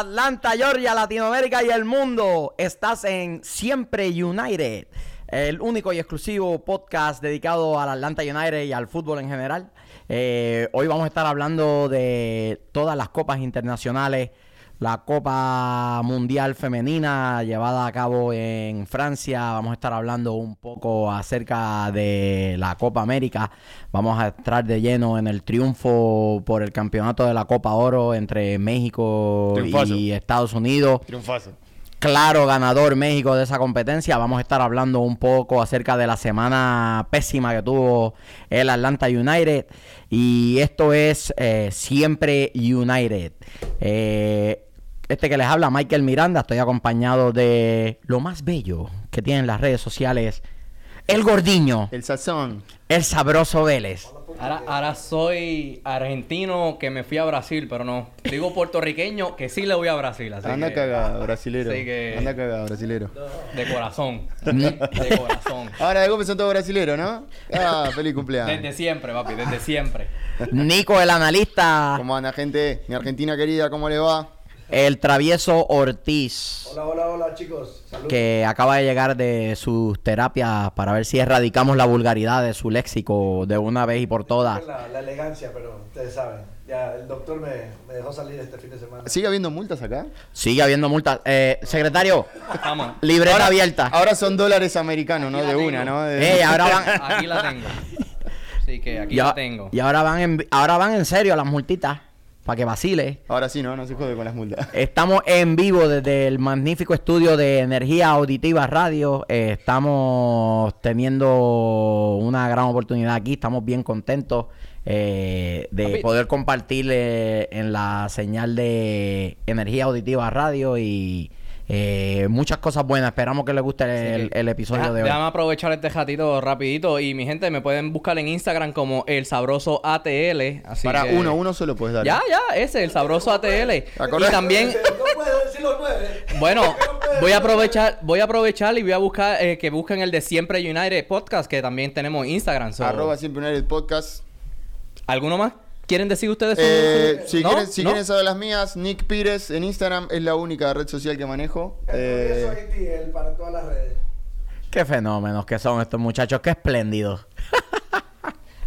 Atlanta, Georgia, Latinoamérica y el mundo. Estás en Siempre United, el único y exclusivo podcast dedicado al Atlanta United y al fútbol en general. Eh, hoy vamos a estar hablando de todas las copas internacionales, la Copa Mundial Femenina llevada a cabo en Francia. Vamos a estar hablando un poco acerca de la Copa América. Vamos a entrar de lleno en el triunfo por el campeonato de la Copa Oro entre México Triunfazo. y Estados Unidos Triunfazo. claro ganador México de esa competencia. Vamos a estar hablando un poco acerca de la semana pésima que tuvo el Atlanta United. Y esto es eh, siempre United. Eh, este que les habla, Michael Miranda, estoy acompañado de lo más bello que tienen las redes sociales, el gordiño, El sazón. el sabroso Vélez. Ahora, ahora soy argentino que me fui a Brasil, pero no. Digo puertorriqueño que sí le voy a Brasil. Así Anda que, cagado, brasilero. Así que- Anda cagado, brasilero. De corazón. De corazón. Ahora de golpe son todos brasileros, ¿no? Ah, feliz cumpleaños. Desde siempre, papi, desde siempre. Nico, el analista, ¿Cómo anda, gente? Mi Argentina querida, ¿cómo le va? El travieso Ortiz. Hola, hola, hola chicos. Saludos. que acaba de llegar de sus terapias para ver si erradicamos la vulgaridad de su léxico de una vez y por todas. La, la elegancia, pero ustedes saben. Ya el doctor me, me dejó salir este fin de semana. ¿Sigue habiendo multas acá? Sigue habiendo multas. Eh, secretario, Vamos. libreta Ahora- abierta. Ahora son dólares americanos, ¿no? Aquí De tengo. una, ¿no? De- Eh, ahora van, Aquí la tengo. Así que aquí y, la tengo. y ahora van en, ahora van en serio las multitas para que vacile. Ahora sí, ¿no? No se jode con las multas. Estamos en vivo desde el magnífico estudio de Energía Auditiva Radio. Eh, estamos teniendo una gran oportunidad aquí. Estamos bien contentos eh, de Papi. poder compartir eh, en la señal de Energía Auditiva Radio y eh, muchas cosas buenas. Esperamos que les guste el, el episodio Deja- de hoy. Déjame aprovechar este ratito rapidito. Y mi gente, me pueden buscar en Instagram como El Sabroso ATL. Así Para que- uno, uno solo puedes dar. Ya, ya, ese, El Sabroso ATL. Y también... Bueno, voy a aprovechar, voy a aprovechar y voy a buscar eh, que busquen el de Siempre United Podcast, que también tenemos en Instagram. so- Arroba siempre United Podcast. ¿Alguno más? ¿Quieren decir ustedes? su- Eh, su- si ¿No? quieren, si ¿No? quieren saber las mías, Nick Pires en Instagram es la única red social que manejo. El Eh, el para todas las redes. Qué fenómenos que son estos muchachos. Qué espléndidos.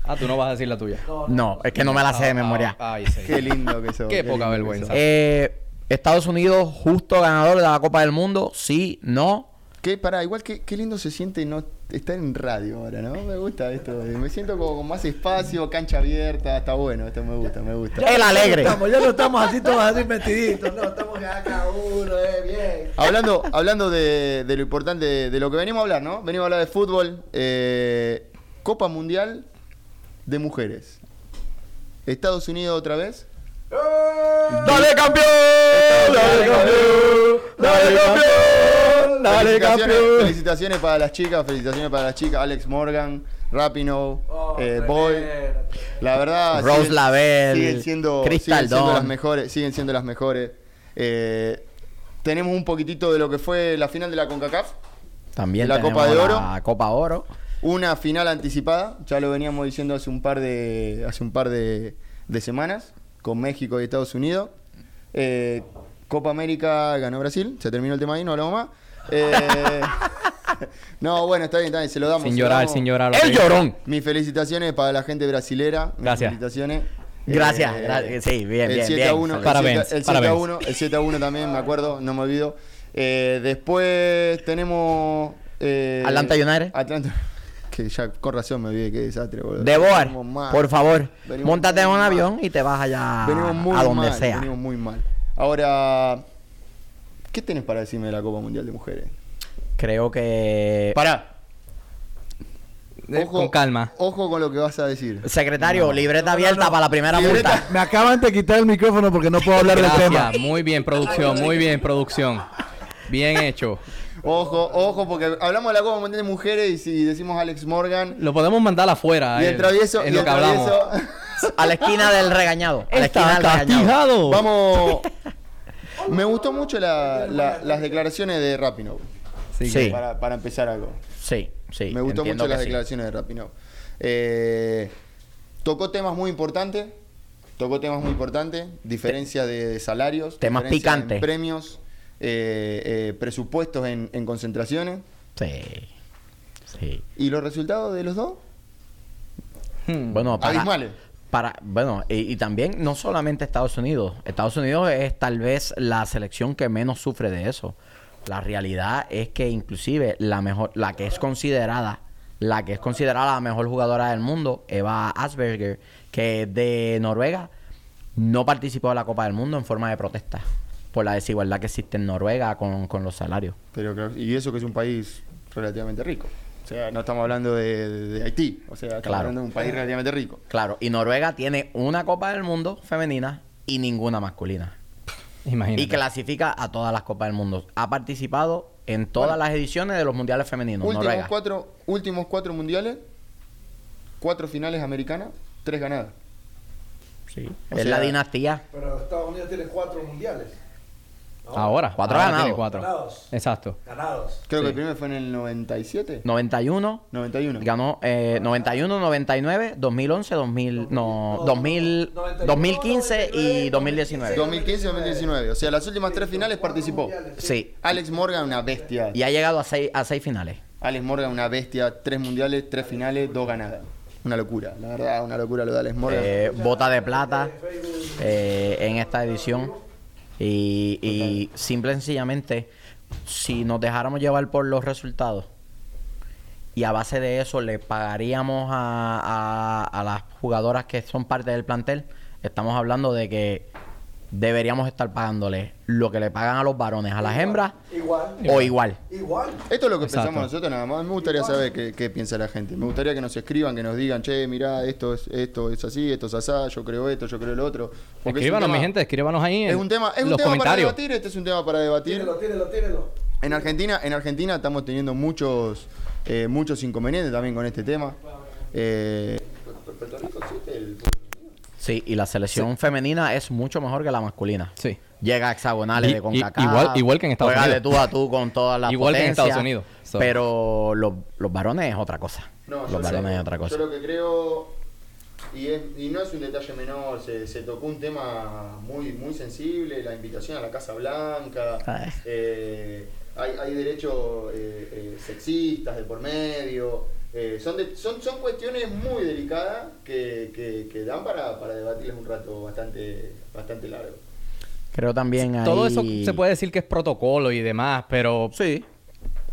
Ah, tú no vas a decir la tuya. No, es que no me la sé de Ah, memoria. ah, ay, sí. qué lindo que sos. Qué poca que vergüenza. Eh, Estados Unidos, justo ganador de la Copa del Mundo. Sí, no. Qué, pará, igual que qué lindo se siente no estar en radio ahora, ¿no? Me gusta esto. Me siento como con más espacio, cancha abierta, está bueno, esto me gusta, me gusta. El alegre. Ya no estamos, ya no estamos así todos así metiditos. No, estamos cada uno, eh, bien. Hablando, hablando de, de lo importante, de, de lo que venimos a hablar, ¿no? Venimos a hablar de fútbol. eh, Copa Mundial de Mujeres. Estados Unidos otra vez. ¡Dale campeón! ¡Dale campeón! ¡Dale campeón! ¡Dale felicitaciones, campeón! felicitaciones para las chicas, felicitaciones para las chicas. Alex Morgan, Rapinoe, Oh, eh. Boy. La verdad, Rose siguen- Lavelle, siguen siendo, Crystal siguen siendo Dawn. las mejores, siguen siendo las mejores. Eh, tenemos un poquitito de lo que fue la final de la CONCACAF, También La Copa de Oro. La Copa Oro. una final anticipada, ya lo veníamos diciendo hace un par de hace un par de, de semanas con México y Estados Unidos. Eh, Copa América ganó Brasil, se terminó el tema ahí, no hablamos más. Eh, no, bueno, está bien, está bien, se lo damos. Sin llorar, damos. sin llorar. El llorón. Mis felicitaciones para la gente brasilera. Mis Gracias. felicitaciones. Gracias, Eh, gra- sí, bien, el bien, 7 bien. a 1, el Parabéns, 7, el 7 a parabéns. 1, el 7 a 1 también, me acuerdo, no me olvido. Eh, después tenemos eh, Atlanta United. Atlanta. Que ya con razón me olvidé, qué desastre, boludo. De Boar, Venimos mal. por favor, montate en un mal. avión y te vas allá Venimos muy a donde mal, sea. venimos muy mal. Ahora, ¿qué tenés para decirme de la Copa Mundial de Mujeres? Creo que... Pará. Eh, con calma. Ojo con lo que vas a decir. Secretario, libreta No, abierta no. para la primera Libreta. multa. Me acaban de quitar el micrófono porque no puedo hablar del tema. Muy bien, producción. Muy bien, producción. Bien hecho. Ojo, ojo, porque hablamos de la Copa Mundial de Mujeres y si decimos Alex Morgan Lo podemos mandar afuera. y eh, el travieso, en y lo el que hablamos. A la esquina del regañado. A la esquina Está del regañado. Vamos. Me gustó mucho la- la- las declaraciones de Rapinoe. Sí. Sí. Para, para empezar algo. Sí, sí. Me gustó mucho las sí. declaraciones de Rapinoe. Eh, tocó temas muy importantes. tocó temas muy importantes, diferencia de, de salarios, Temas picantes. premios, eh, eh, presupuestos en, en concentraciones. Sí. Sí. ¿Y los resultados de los dos? Hmm. Bueno, para, Abismales. Para bueno, y, también no solamente Estados Unidos. Estados Unidos es tal vez la selección que menos sufre de eso. La realidad es que inclusive la mejor, la que es considerada, la que es considerada la mejor jugadora del mundo, Eva Asperger, que es de Noruega, no participó de la Copa del Mundo en forma de protesta por la desigualdad que existe en Noruega con, con los salarios. Pero, y eso que es un país relativamente rico. O sea, no estamos hablando de, de- de Haití. O sea, estamos Claro. hablando de un país relativamente rico. Claro, y Noruega tiene una Copa del Mundo femenina y ninguna masculina. Imagínate. Y clasifica a todas las Copas del Mundo. Ha participado en todas Bueno. las ediciones de los mundiales femeninos. Últimos Noruega. cuatro, últimos cuatro mundiales, cuatro finales americanas, tres ganadas. Sí. O es sea- la dinastía. Pero Estados Unidos tiene cuatro mundiales. Ahora. Cuatro ahora ganados. tiene cuatro. Ganados. Exacto. Ganados. Creo Sí. que el primero fue en el 97. 91. 91. Ganó eh, 91, 99, 2011, 2000, no, No, 2000, 91, 2015 y 2019. 2015 y 2019. O sea, las últimas tres finales participó. Sí. Alex Morgan, una bestia. Y ha llegado a seis, a seis finales. Alex Morgan, una bestia. Tres mundiales, tres finales, dos ganadas. Una locura. La verdad, una locura lo de Alex Morgan. Eh, bota de plata eh, en esta edición. Y, y simple y sencillamente, si nos dejáramos llevar por los resultados y a base de eso le pagaríamos a, a- a las jugadoras que son parte del plantel, estamos hablando de que deberíamos estar pagándole lo que le pagan a los varones, a las hembras Igual. o igual. Igual. Esto es lo que Exacto. pensamos nosotros nada más. Me gustaría saber qué, qué piensa la gente. Me gustaría que nos escriban, que nos digan, che, mirá, esto es, esto es así, esto es asá, yo creo esto, yo creo lo otro. Porque es Escríbanos, mi gente, escríbanos ahí en Es un tema, es un los tema para debatir, este es un tema para debatir. Tírelo, tírelo, tírelo. En Argentina, en Argentina estamos teniendo muchos, eh, muchos inconvenientes también con este tema. Eh, Sí, y la selección femenina es mucho mejor que la masculina. Sí. Llega a hexagonales Y- de CONCACAF. igual- igual que en Estados juega Unidos. de tú a tú con todas las Igual que en Estados Unidos. So- Pero los, los varones es otra cosa. no, los varones sé, es otra cosa. Yo lo que creo, y, es- y no es un detalle menor, se, se tocó un tema muy, muy sensible, la invitación a la Casa Blanca, eh, hay, hay derechos eh, eh, sexistas de por medio, eh, son, de- son, son cuestiones muy delicadas que, que, que dan para, para debatirles un rato bastante, bastante largo. Creo también ahí... Todo eso se puede decir que es protocolo y demás, pero Sí.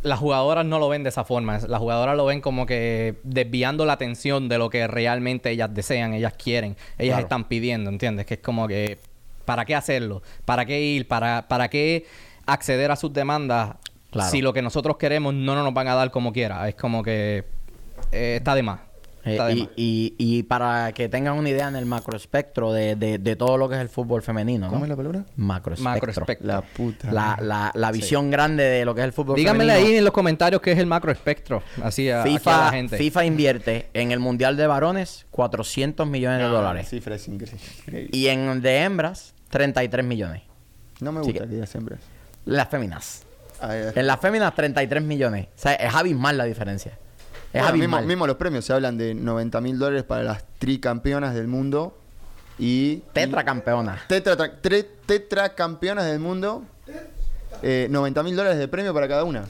las jugadoras no lo ven de esa forma. Las jugadoras lo ven como que desviando la atención de lo que realmente ellas desean, ellas quieren, ellas Claro. están pidiendo, ¿entiendes? Que es como que, ¿para qué hacerlo? ¿Para qué ir? ¿Para, para qué acceder a sus demandas Claro. si lo que nosotros queremos no nos van a dar como quiera? Es como que eh, está de más. Eh, Está de y, más. y, y para que tengan una idea en el macroespectro de, de, de todo lo que es el fútbol femenino, ¿no? ¿Cómo es la palabra? Macroespectro. Macroespectro. La puta. La, la, la visión grande de lo que es el fútbol Díganmele femenino. ahí en los comentarios qué es el macroespectro. Así a, FIFA, la gente. FIFA invierte en el Mundial de Varones 400 millones de No, dólares. La cifra es increíble. Y en de hembras, 33 millones. No me gusta que- que digas hembras. Las féminas. Ah. En las féminas, 33 millones. O sea, es abismal la diferencia. Es Bueno, mismo, los premios se hablan de 90 mil dólares para las tricampeonas del mundo y Tetracampeona. tetra, tre- tetracampeonas del mundo. Eh, 90 mil dólares de premio para cada una.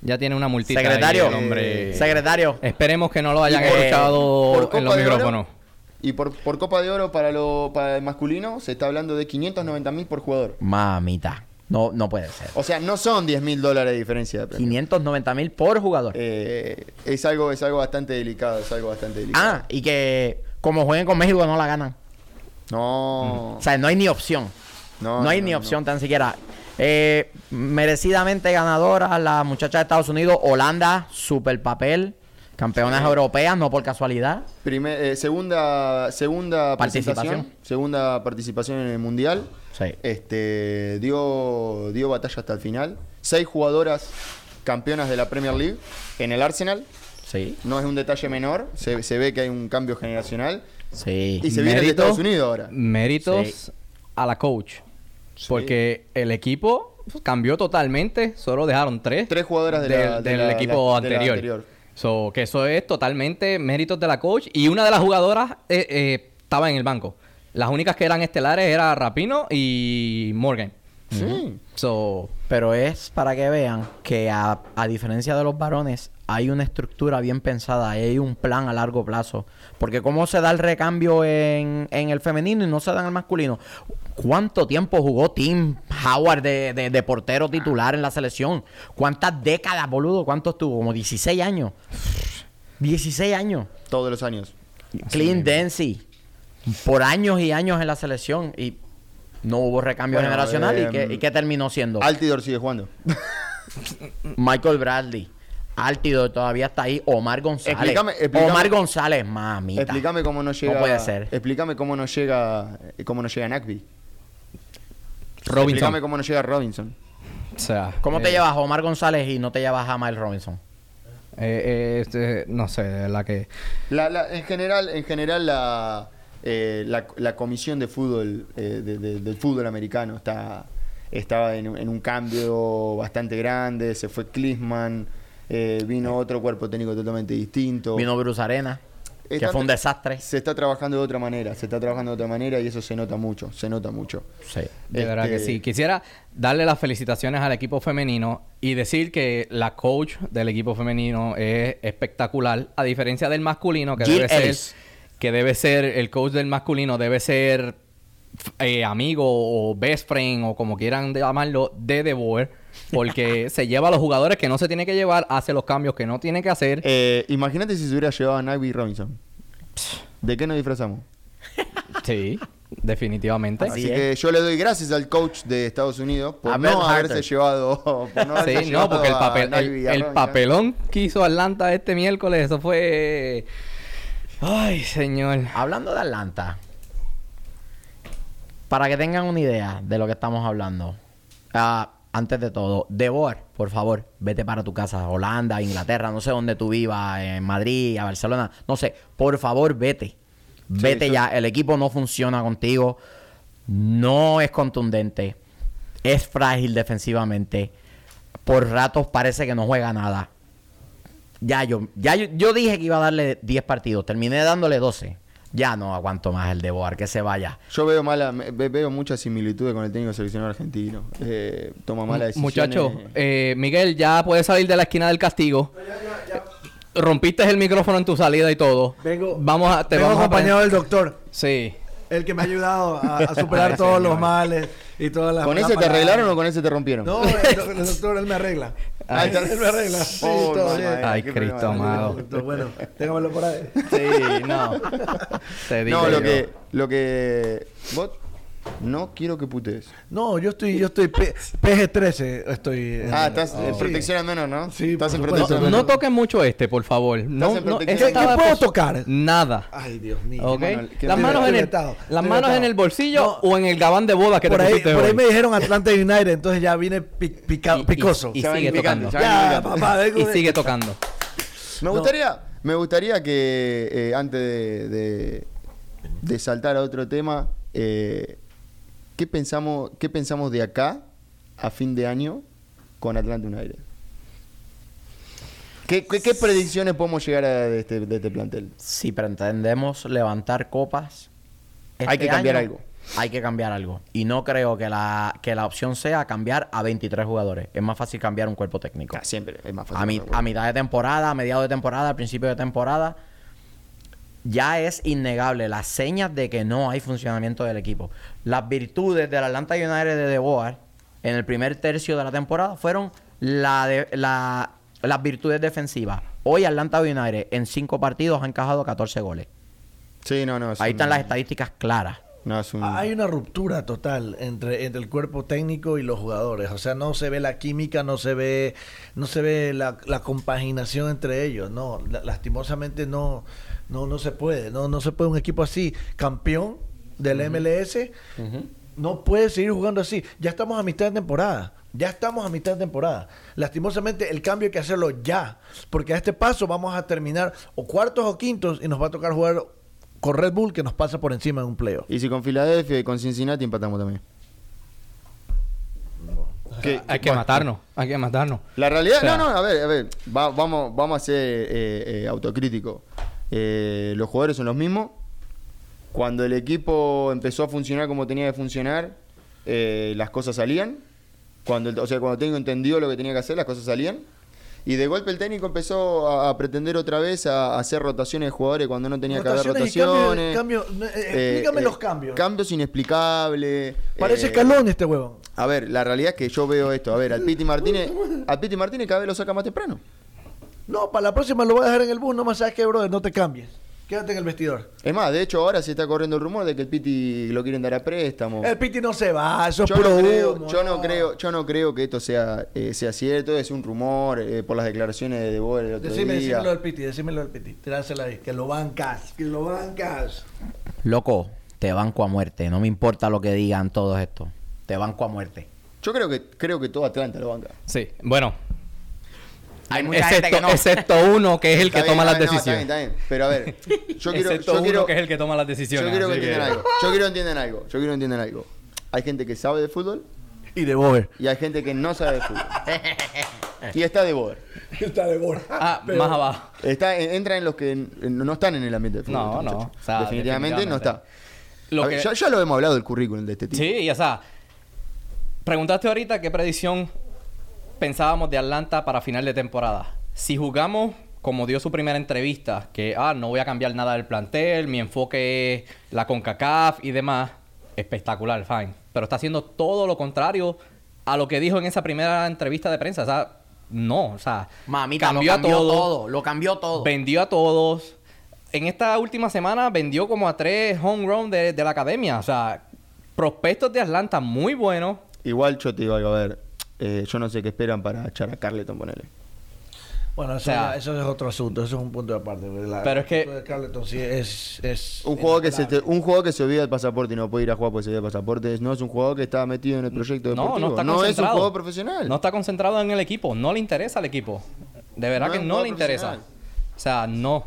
Ya tiene una multita. ahí Secretario. el hombre. Secretario. Esperemos que no lo hayan Eh, escuchado por en los Oro, micrófonos. Y por, por Copa de Oro para, lo, para el masculino se está hablando de 590 mil por jugador. Mamita. No, no puede ser. O sea, no son 10 mil dólares de diferencia de premio. 590 mil por jugador. Eh, es, algo, es algo bastante delicado, es algo bastante delicado. ah, y que como jueguen con México no la ganan. No. O sea, no hay ni opción. No, No, hay no, ni no. opción tan siquiera. Eh, merecidamente ganadora la muchacha de Estados Unidos, Holanda, super papel. Campeonas Sí. europeas, no por casualidad. Primer- eh, segunda segunda Participación. segunda participación en el mundial. Sí. Este dio dio batalla hasta el final. Seis jugadoras campeonas de la Premier League en el Arsenal. Sí. No es un detalle menor. Se, se ve que hay un cambio generacional Sí. y se viene de. Estados Unidos ahora. Méritos Sí. a la coach. Sí. Porque el equipo cambió totalmente. Solo dejaron tres. Tres jugadoras de la- del, de del la- equipo de la anterior. anterior. So, que eso es totalmente méritos de la coach. Y una de las jugadoras eh, eh, estaba en el banco. Las únicas que eran estelares eran Rapino y Morgan. Sí. So, Pero es para que vean que a, a diferencia de los varones, hay una estructura bien pensada, hay un plan a largo plazo. Porque cómo se da el recambio en, en el femenino y no se da en el masculino. ¿Cuánto tiempo jugó Tim Howard de, de- de portero titular en la selección? ¿Cuántas décadas, boludo? ¿Cuántos tuvo? Como 16 años. 16 años. Todos los años. Clint Dempsey. Por años y años en la selección. Y no hubo recambio Bueno, generacional. ¿Y, qué, ¿Y qué terminó siendo? Altidor sigue jugando. Michael Bradley. Altidor todavía está ahí. Omar González. Explícame- explícame- Omar González, mamita. Explícame cómo no llega. puede ser. Explícame cómo no llega. Cómo no llega Nagby. Robinson. Explícame cómo no llega Robinson. O sea, ¿Cómo te eh, llevas a Omar González y no te llevas a Miles Robinson? eh, eh, este, no sé, de verdad que. La, la- en general, en general la, eh, la, la comisión de fútbol eh, de- de- del fútbol americano está estaba en, un- en un cambio bastante grande. Se fue Klisman, eh, vino otro cuerpo técnico totalmente distinto. Vino Bruce Arena, que fue un desastre. Se está trabajando de otra manera, se está trabajando de otra manera y eso se nota mucho, se nota mucho. Sí. De verdad que Este- sí. Quisiera darle las felicitaciones al equipo femenino y decir que la coach del equipo femenino es espectacular, a diferencia del masculino, que Jill debe ser, que debe ser, el coach del masculino debe ser eh, amigo o best friend o como quieran llamarlo de De Boer, porque se lleva a los jugadores que no se tiene que llevar, hace los cambios que no tiene que hacer. Eh, Imagínate si se hubiera llevado a Nagby Robinson. ¿De qué nos disfrazamos? Sí, definitivamente. Así Así es. que yo le doy gracias al coach de Estados Unidos por A no haberse Harter. llevado. Por no haberse Sí, no, porque el, papel, el, papelón que hizo Atlanta este miércoles, eso fue... Ay, señor. Hablando de Atlanta, para que tengan una idea de lo que estamos hablando, ah, antes de todo, De Boer, por favor, vete para tu casa, Holanda, Inglaterra, no sé dónde tú vivas, en Madrid, a Barcelona, no sé, por favor, vete. Vete ya, el equipo no funciona contigo, no es contundente, es frágil defensivamente, por ratos parece que no juega nada. Ya yo, ya yo, yo dije que iba a darle 10 partidos, terminé dándole 12. Ya no aguanto más el de Boar, que se vaya. Yo veo mala, me- ve- veo muchas similitudes con el técnico seleccionado argentino. Eh, toma malas decisiones. Muchacho, eh, Miguel, ya puedes salir de la esquina del castigo. Rompiste el micrófono en tu salida y todo. Vengo, Vamos a, te vengo vamos a acompañado del doctor, Sí. el que me ha ayudado a, a superar todos los males y todas las ¿Con ese te arreglaron o con ese te rompieron? No, el, el doctor, él me arregla. Ahí está. Él me arregla. Sí, Oh, todo bien. Ay, Cristo amado. Bueno, téngamelo por ahí. Sí, no. Te digo No, lo yo. que, lo que. Vos no quiero que putees. No, yo estoy, yo estoy P- PG-13, estoy. Ah, estás en sí. protección al menos, ¿no? Sí, estás por en protección No, toquen mucho este, por favor. No, no, ese ¿Qué- puedo tocar? Nada. Ay, Dios mío. Las mano- manos, en el, Estoy vetado, las manos en el bolsillo No. o en el gabán de boda que Por te ahí, por ahí me dijeron Atlanta United, entonces ya vine picoso. y sigue tocando. Y sigue tocando. Me gustaría, me gustaría que eh, antes de, de- de saltar a otro tema, eh, ¿qué pensamos, qué pensamos de acá a fin de año con Atlanta United? ¿Qué, qué, qué predicciones podemos llegar a de este, de este plantel? Si pretendemos levantar copas, Hay que este cambiar año, algo. Hay que cambiar algo. Y no creo que la, que la opción sea cambiar a 23 jugadores. Es más fácil cambiar un cuerpo técnico. Ah, siempre es más fácil. A, mi- a mitad de temporada, a mediados de temporada, a principio de temporada, ya es innegable las señas de que no hay funcionamiento del equipo. Las virtudes del Atlanta United de De Boer en el primer tercio de la temporada fueron la de- la- las virtudes defensivas. Hoy Atlanta United en cinco partidos ha encajado 14 goles. Sí, no, no. es Ahí un- están las estadísticas claras. No, es un... Hay una ruptura total entre, entre el cuerpo técnico y los jugadores. O sea, no se ve la química, no se ve, no se ve la, la compaginación entre ellos. No, la- lastimosamente no, no, no se puede. No, no se puede un equipo así, campeón del MLS, no puede seguir jugando así. Ya estamos a mitad de temporada. Ya estamos a mitad de temporada. Lastimosamente el cambio hay que hacerlo ya. Porque a este paso vamos a terminar o cuartos o quintos y nos va a tocar jugar con Red Bull que nos pasa por encima en un playoff. Y si con Filadelfia y con Cincinnati empatamos también. ¿Qué- Hay que bueno, matarnos. Hay que matarnos. La realidad, O sea- no, no, a ver, a ver, va- vamos, vamos a ser eh, eh, autocríticos. Eh, los jugadores son los mismos, Cuando el equipo empezó a funcionar como tenía que funcionar, eh, las cosas salían. Cuando, el- o sea, cuando el técnico entendió lo que tenía que hacer, las cosas salían. Y de golpe el técnico empezó a, a pretender otra vez a, a hacer rotaciones de jugadores cuando no tenía que haber Rotaciones cambio- eh, explícame eh, los cambios. Cambios inexplicables. Parece eh, escalón este huevón. A ver, la realidad es que yo veo esto. A ver, al Piti Martínez, al Piti Martínez cada vez lo saca más temprano. No, para la próxima lo voy a dejar en el bus. No más sabes que, brother, no te cambies. Quédate en el vestidor. Es más, de hecho ahora se está corriendo el rumor de que el Piti lo quieren dar a préstamo. El Piti no se va, eso es Yo puro no, creo, humo, yo no creo, yo no creo que esto sea, eh, sea cierto, es un rumor eh, por las declaraciones de De Boer el otro Decime, día. decímelo del Piti, decímelo del Piti. Tirársela ahí. Que lo bancas, que lo bancas. Loco, te banco a muerte. No me importa lo que digan todos estos. Te banco a muerte. Yo creo que creo que todo Atlanta lo banca. Sí, bueno. Hay mucha gente Excepto, que no. excepto uno que es el que Está bien, toma las está no, está decisiones. bien, está bien. Pero a ver, yo quiero, excepto yo uno quiero, que es el que toma las yo decisiones. quiero que entiendan algo. Yo quiero que entiendan algo. Yo quiero que entiendan algo. Hay gente que sabe de fútbol Y de Boer. y hay gente que no sabe de fútbol. y está de Boer. Está de Boer. Ah, más abajo. Está, entra en los que no están en el ambiente de fútbol. No, este no, muchacho. o sea, definitivamente, no está. Lo ver, que- ya, ya lo hemos hablado del currículum de este tipo. Sí, y o sea, preguntaste ahorita qué predicción pensábamos de Atlanta para final de temporada. Si jugamos como dio su primera entrevista, que ah, no voy a cambiar nada del plantel, mi enfoque es la CONCACAF y demás, espectacular, fine. Pero está haciendo todo lo contrario a lo que dijo en esa primera entrevista de prensa. O sea, no, o sea, Mamita, lo cambió todo. Lo cambió todo. vendió a todos. En esta última semana vendió como a tres home run de, de la academia. O sea, prospectos de Atlanta muy buenos. Igual yo te digo algo, a ver. Eh, yo no sé qué esperan para echar a Carleton, ponele. Bueno, eso, O sea- eso es otro asunto, eso es un punto de aparte. La- Pero es que- de Carleton sí es, es Un jugador, que se te- un jugador que se olvida el pasaporte y no puede ir a jugar porque se olvida el pasaporte. No es un jugador que está metido en el proyecto No, deportivo. no está es un jugador profesional. No está concentrado en el equipo. No le interesa al equipo. De verdad No que no le interesa. O sea, no.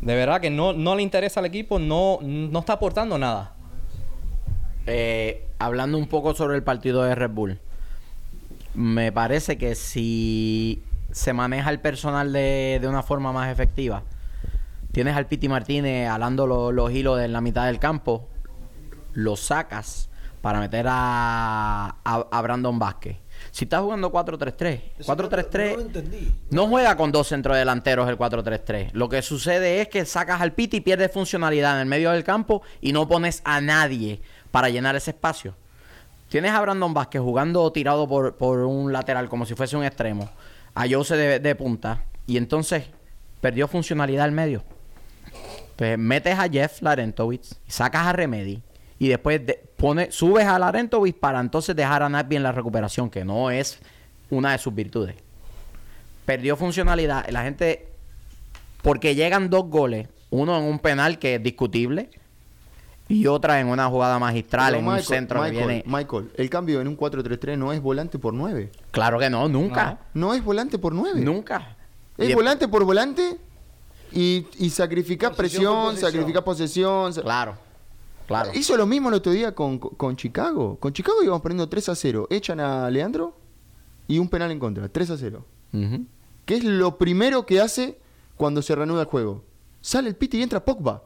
De verdad que no, no le interesa al equipo. No, no está aportando nada. Eh, hablando un poco sobre el partido de Red Bull, me parece que si se maneja el personal de, de una forma más efectiva, tienes al Piti Martínez alando lo- los hilos en la mitad del campo, lo sacas para meter a, a, a Brandon Vázquez. Si estás jugando 4-3-3, Eso no- 4-3-3 No lo entendí. no juega con dos centrodelanteros el 4-3-3. Lo que sucede es que sacas al Piti y pierdes funcionalidad en el medio del campo y no pones a nadie para llenar ese espacio. Tienes a Brandon Vázquez jugando tirado por, por un lateral como si fuese un extremo. A Jose de, punta. Y entonces perdió funcionalidad al medio. Pues metes a Jeff Larentovich, sacas a Remedy y después subes a Larentovich para entonces dejar a Nagby en la recuperación, que no es una de sus virtudes. Perdió funcionalidad. La gente, porque llegan dos goles, uno en un penal que es discutible y otra en una jugada magistral, Pero en un Michael, centro que Michael, viene. Michael, el cambio en un 4-3-3 no es volante por 9. Claro que no, nunca. No es volante por 9. Nunca. Es Y- volante por volante y, y sacrificar presión, sacrificar posesión. Claro. Claro. Hizo lo mismo el otro día con, con Chicago. Con Chicago íbamos perdiendo 3 a 0. Echan a Leandro y un penal en contra. 3 a 0. Ujú. ¿Qué es lo primero que hace cuando se reanuda el juego? Sale el Piti y entra Pogba.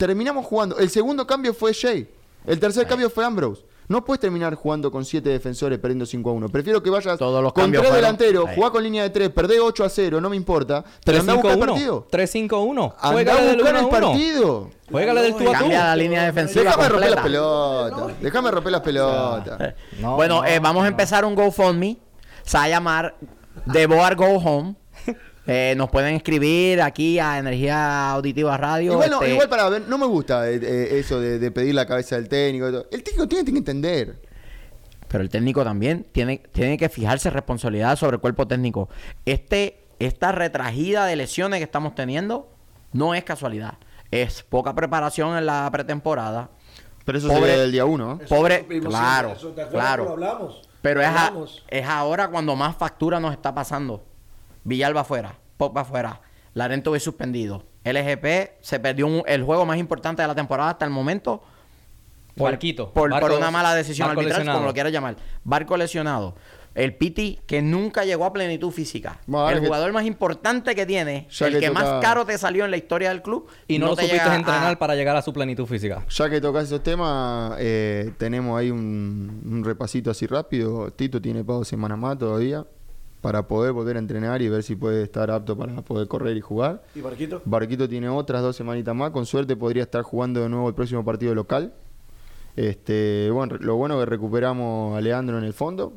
Terminamos jugando. El segundo cambio fue Shea. El tercer cambio fue Ambrose. No puedes terminar jugando con 7 defensores perdiendo 5 a 1. Prefiero que vayas Todos los con cambios 3 fueron- delanteros, jugá con línea de 3, perdé 8 a 0, no me importa. Pero anda a buscar el 3-5-1. partido. 3-5-1. Anda a buscar el 1-1. partido. Juégale del tú a tú. Cambia la línea defensiva Déjame romper las pelotas. Déjame romper las pelotas. No, bueno, no, eh, vamos a empezar un GoFundMe. Se va a llamar The Boar Go Home. Eh, nos pueden escribir aquí a Energía Auditiva Radio. Igual, no, este, igual para ver, no me gusta eh, eh, eso de, de pedir la cabeza del técnico. y todo. El técnico tiene, tiene que entender. Pero el técnico también tiene, tiene que fijarse responsabilidad sobre el cuerpo técnico. Este, esta retragida de lesiones que estamos teniendo no es casualidad. Es poca preparación en la pretemporada. Pero eso Pobre- se ve del día uno. Pobre, claro, siempre, eso, ¿te acuerdas claro. que lo hablamos? Pero es, a- es ahora cuando más factura nos está pasando. Villalba afuera, Pogba afuera, Larento es suspendido. LGP se perdió un- el juego más importante de la temporada hasta el momento por, Barquito. por, una mala decisión barco arbitral, lesionado. como lo quieras llamar. Barco lesionado. el Piti que nunca llegó a plenitud física. El que- jugador más importante que tiene, el que que, toca- más caro te salió en la historia del club. Y no, lo te supiste entrenar a- para llegar a su plenitud física. Ya que tocas esos temas, eh, tenemos ahí un, un repasito así rápido. Tito tiene pago semanas más todavía para poder volver a entrenar y ver si puede estar apto para poder correr y jugar. ¿Y Barquito? Barquito tiene otras dos semanitas más. Con suerte podría estar jugando de nuevo el próximo partido local. Este, bueno, lo bueno es que recuperamos a Leandro en el fondo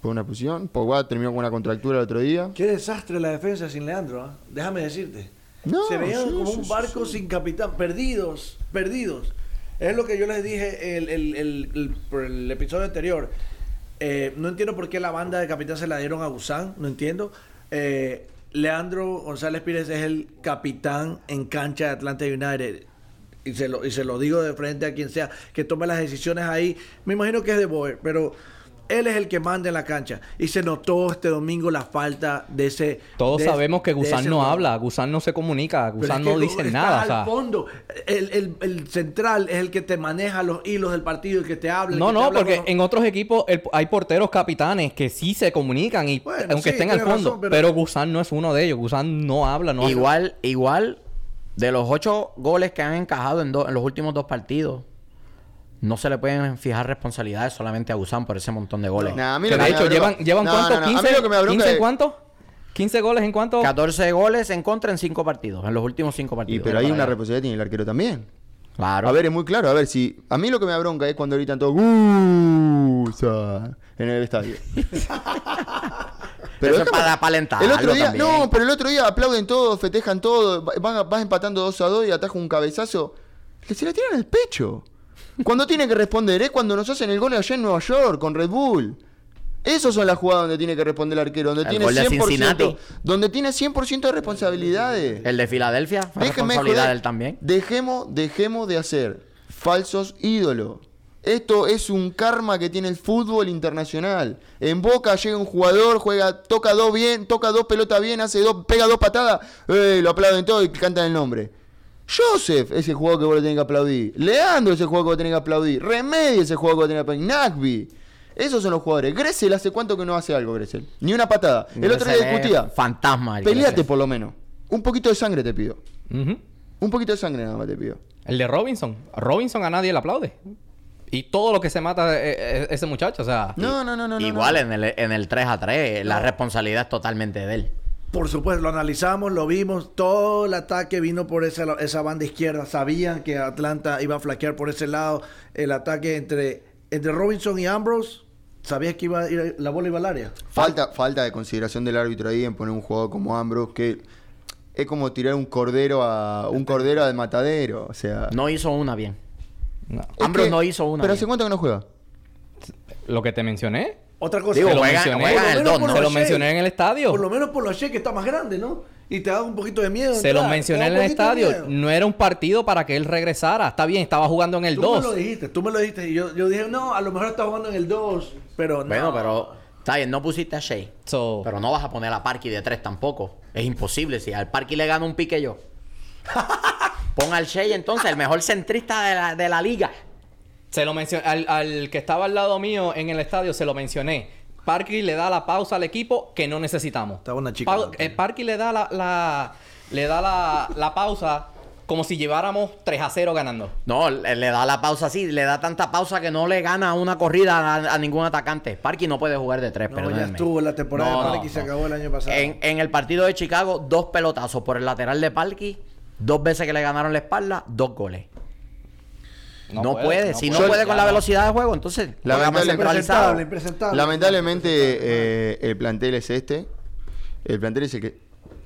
por una posición. Pogba terminó con una contractura el otro día. Qué desastre la defensa sin Leandro, ¿ah? déjame decirte. No, Se veían sí, como sí, un sí, barco sin capitán, perdidos, perdidos. Es lo que yo les dije el, el episodio anterior. Eh, no entiendo por qué la banda de capitán se la dieron a Gusán, no entiendo. Eh, Leandro González Pires es el capitán en cancha de Atlanta United. Y se, lo, y se lo digo de frente a quien sea que tome las decisiones ahí. Me imagino que es de Boer, pero él es el que manda en la cancha. Y se notó este domingo la falta de ese. Todos de- sabemos que Gusán no habla, Gusán no se comunica, Gusán es que no dice está nada. o al sea, fondo. El, el- el central es el que te maneja los hilos del partido, el que te habla. No, no, habla porque con- en otros equipos el- hay porteros capitanes que sí se comunican y Bueno, aunque sí, estén al fondo, razón, pero... pero- Gusán no es uno de ellos, Gusán no habla, no Igual, igual, de los ocho goles que han encajado en, do- en los últimos dos partidos, no se le pueden fijar responsabilidades solamente a Gusán por ese montón de goles. Nah, a mí Que lo de que me hecho da llevan, llevan No, cuánto, no, no, a mí 15, lo que me da bronca 15 en es- cuánto? 15 goles en cuánto? 14 goles en contra en cinco partidos, en los últimos cinco Y, partidos. pero hay una responsabilidad tiene el arquero también. Claro. A ver, es muy claro. A ver, si. A mí lo que me da bronca es cuando gritan todos. En el estadio. Eso es déjame- para- alentarlo El otro día, también. no, pero el otro día aplauden todo, festejan todo, va- vas, vas empatando 2 a 2 y ataja un cabezazo. Que se la tiran al pecho. Cuando tiene que responder es cuando nos hacen el gol allá en Nueva York con Red Bull. Esas son las jugadas donde tiene que responder el arquero, donde El tiene gol de 100%, Cincinnati. donde tiene 100% de responsabilidades. El de Filadelfia, fue Déjenme responsabilidad joder. de él también. Dejemos, dejemos de hacer falsos ídolos. Esto es un karma que tiene el fútbol internacional. En Boca llega un jugador, juega, toca dos bien, toca dos pelotas bien, hace dos, pega dos patadas, ¡eh! lo aplauden todo y cantan el nombre. Joseph es el jugador que vos le tenés que aplaudir. Leandro es el jugador que vos tenés que aplaudir. Remedio es el jugador que vos tenés que aplaudir. Nagby. Esos son los jugadores. Gressel hace cuánto que no hace algo, Gressel. Ni una patada. El otro día discutía. Fantasma. el Peleate por lo menos. Un poquito de sangre te pido. Un poquito de sangre nada más te pido. El de Robinson. Robinson a nadie le aplaude. Y todo lo que se mata eh, eh, ese muchacho, o sea... No, no, no, no. no, Igual no. En, el, en el 3 a 3, la responsabilidad es totalmente de él. Por supuesto, lo analizamos, lo vimos. Todo el ataque vino por esa, esa banda izquierda. Sabían que Atlanta iba a flaquear por ese lado. El ataque entre, entre Robinson y Ambrose. Sabías que iba a ir, la bola iba al área. Falta, falta de consideración del árbitro ahí en poner un jugador como Ambrose que es como tirar un cordero a un cordero al matadero. O sea. No hizo una bien. no. Ambrose que- no hizo una Pero bien. hace cuánto que no juega. Lo que te mencioné. Otra cosa. Digo, Se lo juega, mencioné. juega en el Por lo 2, menos ¿no? Se lo mencioné en el estadio. Por lo menos por los que está más grande, ¿no? Y te da un poquito de miedo. Se lo mencioné en el estadio. No era un partido para que él regresara. Está bien, estaba jugando en el Tú me lo 2. dijiste, tú me lo dijiste. Y yo, yo dije, no, a lo mejor está jugando en el 2. Pero no. Bueno, pero está bien, no pusiste a Shea. So, Pero no vas a poner a Parky de 3 tampoco. Es imposible. Si al Parky le gana un pique yo. Pon al Shea entonces, el mejor centrista de la, de la liga. Se lo mencioné. Al, al que estaba al lado mío en el estadio, se lo mencioné. Parky le da la pausa al equipo que no necesitamos. Estaba una chica. Eh, Parky le da la, la- le da la, la pausa como si lleváramos 3 a 0 ganando. No, le, le da la pausa así, le da tanta pausa que no le gana una corrida a, a ningún atacante. Parky no puede jugar de 3, No, pero ya estuvo la temporada No, de no, Parky se no. acabó el año pasado. En, en el partido de Chicago, dos pelotazos por el lateral de Parky, dos veces que le ganaron la espalda, dos goles. No, puede, si no puede, con la no. velocidad de juego, entonces Lamentable-. Impresentable, impresentable. Lamentablemente eh, el plantel es este. El plantel es el que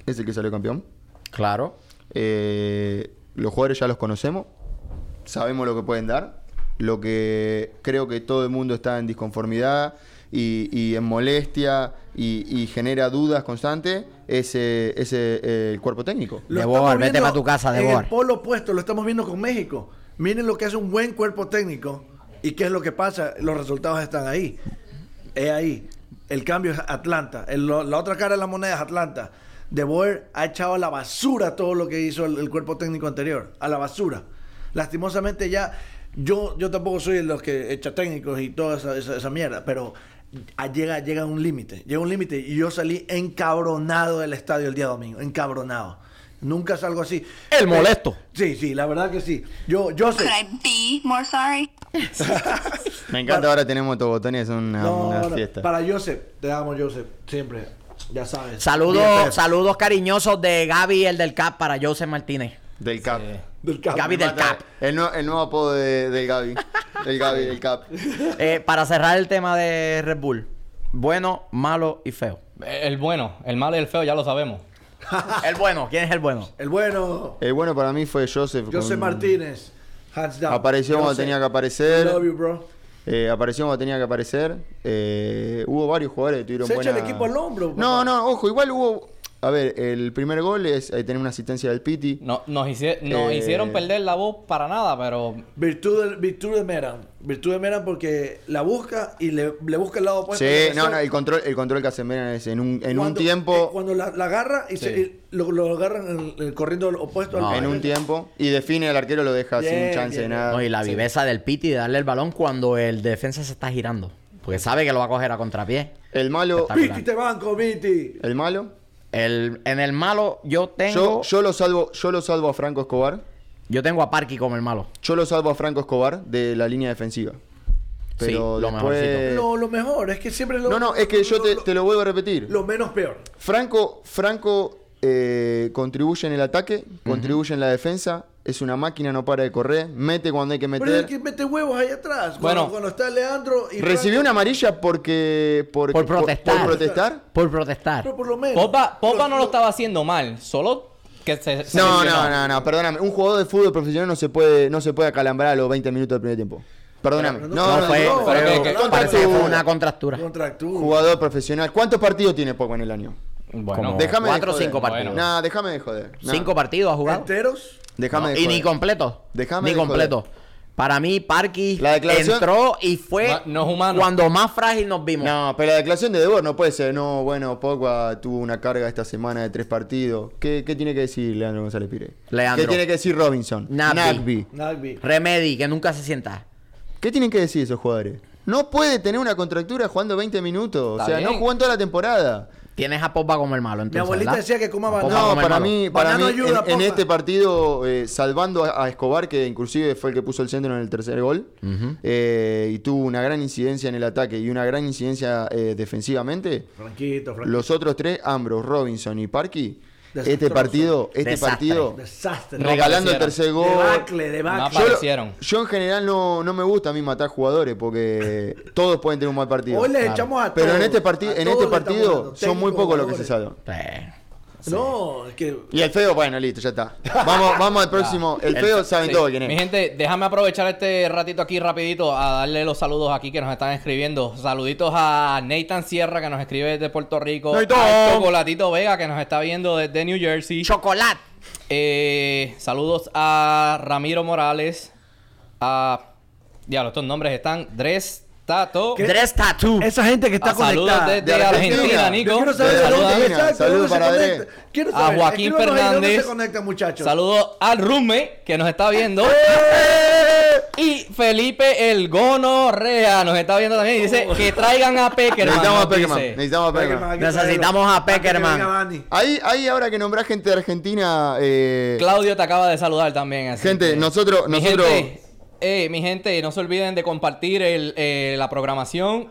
es el que salió campeón. Claro. Eh, los jugadores ya los conocemos. Sabemos lo que pueden dar. Lo que creo que todo el mundo está en disconformidad y, y en molestia y, y genera dudas constantes es, eh, es, eh, el cuerpo técnico. Lo De Boer, vete viendo pa' tu casa, De En Boer. el polo opuesto, lo estamos viendo con México. Miren lo que hace un buen cuerpo técnico. ¿Y qué es lo que pasa? Los resultados están ahí. Es ahí. El cambio es Atlanta. La otra cara de la moneda es Atlanta. De Boer ha echado a la basura todo lo que hizo el, cuerpo técnico anterior. A la basura. Lastimosamente ya... Yo, yo tampoco soy de los que echa técnicos y toda esa, esa- mierda, pero llega, llega un límite. Llega un límite y yo salí encabronado del estadio el día domingo. Encabronado. Nunca salgo así. El molesto. Sí, sí, la verdad que sí. Yo, yo sé. Could I be more sorry? Me encanta, ahora tenemos estos botones, es una, No, una no, fiesta. Para Joseph, te amo Joseph, siempre, ya sabes. Saludos, Pep. saludos cariñosos de Gaby, el del CAP, para Joseph Martínez. Del Cap. Del cap. Gaby del CAP. El, nue- el nuevo apodo de, del Gaby. El Gaby del Cap. Eh, para cerrar el tema de Red Bull. Bueno, malo y feo. El bueno, el malo y el feo ya lo sabemos. El bueno, ¿quién es el bueno? El bueno, El bueno para mí fue Joseph. Joseph con- Martínez. Hands down. Apareció cuando tenía que aparecer. Love you, bro. Eh, apareció cuando tenía que aparecer. Eh, hubo varios jugadores que tuvieron Se echa buena... el equipo al hombro, No, papá. no, ojo, igual hubo... A ver, el primer gol es eh, tener una asistencia del Piti. No, nos, hicie- nos Eh. hicieron perder la voz para nada, pero Virtud, del- virtud de Meran. Virtud de Meran porque la busca y le, le busca el lado opuesto. Sí, de no, no, el control, el control que hacen Meran es en un, en un Cuando- eh, tiempo... cuando la, la agarra y, se- Sí. y lo, lo agarran en el- corriendo al opuesto No, al en un tiempo. Y define al arquero, lo deja Bien, sin chance de bien, nada. No, y la viveza del Piti de darle el balón cuando el defensa se está girando. Porque sabe que lo va a coger a contrapié. El malo... Viti te banco, Viti. El malo... El, en el malo, yo tengo. Yo, yo lo salvo, yo lo salvo a Franco Escobar. Yo tengo a Parky como el malo. Yo lo salvo a Franco Escobar de la línea defensiva. Pero Sí, lo después... mejorcito. Lo, mejor es que siempre lo. No, no, es que yo lo- te, lo- te lo vuelvo a repetir. Lo menos peor. Franco, Franco eh, contribuye en el ataque, contribuye en la defensa, es una máquina, no para de correr, mete cuando hay que Pero es el meter. que mete huevos ahí atrás. Cuando, Bueno. cuando está Leandro y. Recibió Franco- una amarilla porque por, Por protestar. por protestar. Por protestar. Pero por lo menos. Popa, Popa no lo Lo- estaba haciendo mal, solo que se, se No, no, no, no, perdóname. Un jugador de fútbol profesional no se puede, no se puede acalambrar a los 20 minutos del primer tiempo. Perdóname. No, No, no, fue, no, fue- una contractura. Contractura. Jugador profesional. ¿Cuántos partidos tiene Pogba en el año? Bueno, Déjame cuatro o cinco partidos. Bueno. Nah, déjame de joder. Nah. Cinco partidos ha jugado. ¿Enteros? Déjame No, y ni completo. Déjame ni completo. Para mí, Parky La declaración- entró y fue No- no es humano. cuando más frágil nos vimos. No, pero la declaración de Debor no puede ser. No, bueno, Pogba tuvo una carga esta semana de tres partidos. ¿Qué, qué tiene que decir Leandro González Pire? Leandro. ¿Qué tiene que decir Robinson? Nagby. Nagby. Nagby. Remedy, que nunca se sienta. ¿Qué tienen que decir esos jugadores? No puede tener una contractura jugando 20 minutos. Está o sea, bien. no jugó en toda la temporada. Tienes a Pogba como el malo, Mi entonces, abuelita ¿verdad? decía que coma banano. No, para mí, para Banano mí ayuda, en, este partido, eh, salvando a, a Escobar, que inclusive fue el que puso el centro en el tercer gol, eh, y tuvo una gran incidencia en el ataque y una gran incidencia eh, defensivamente, Franquito, Franquito. los otros tres, Ambros, Robinson y Parky, este partido, este Desastre. partido, Desastre. regalando el aparecieron. tercer gol. Debacle, No debacle. Yo, lo- aparecieron. yo en general no, no me gusta a mí matar jugadores porque todos pueden tener un mal partido. Hoy les Claro. echamos a Pero en este, parti- a en este partido son muy pocos los que se salvan. Sí. No, es que. Y el feo, bueno, listo, ya está. Vamos, vamos al próximo. El feo saben Sí. todo quién Mi es. gente, déjame aprovechar este ratito aquí rapidito a darle los saludos aquí que nos están escribiendo. Saluditos a Nathan Sierra que nos escribe desde Puerto Rico. Nathan. A Chocolatito Vega que nos está viendo desde New Jersey. Chocolate. Eh, saludos a Ramiro Morales. A... Diablo, estos nombres están Dres Tato. ¿Qué? Dress Tattoo. Esa gente que está A saludos conectada. desde De Argentina, Argentina. Nico. Yo quiero saber De de dónde, exacto, Saludos se para conecta. Quiero A saber, Joaquín ahí ¿Dónde Fernández. se conectan, muchachos? Saludos al roommate que nos está viendo. Y Felipe el Gono Rea nos está viendo también y dice que traigan a Peckerman. Necesitamos a Peckerman. dice. Necesitamos a Peckerman, Necesitamos a Peckerman. Ahí, ahí ahora que nombrás gente de Argentina, eh, Claudio te acaba de saludar también. así gente, que- nosotros, Mi nosotros, gente, eh, mi gente, no se olviden de compartir el, eh, la programación.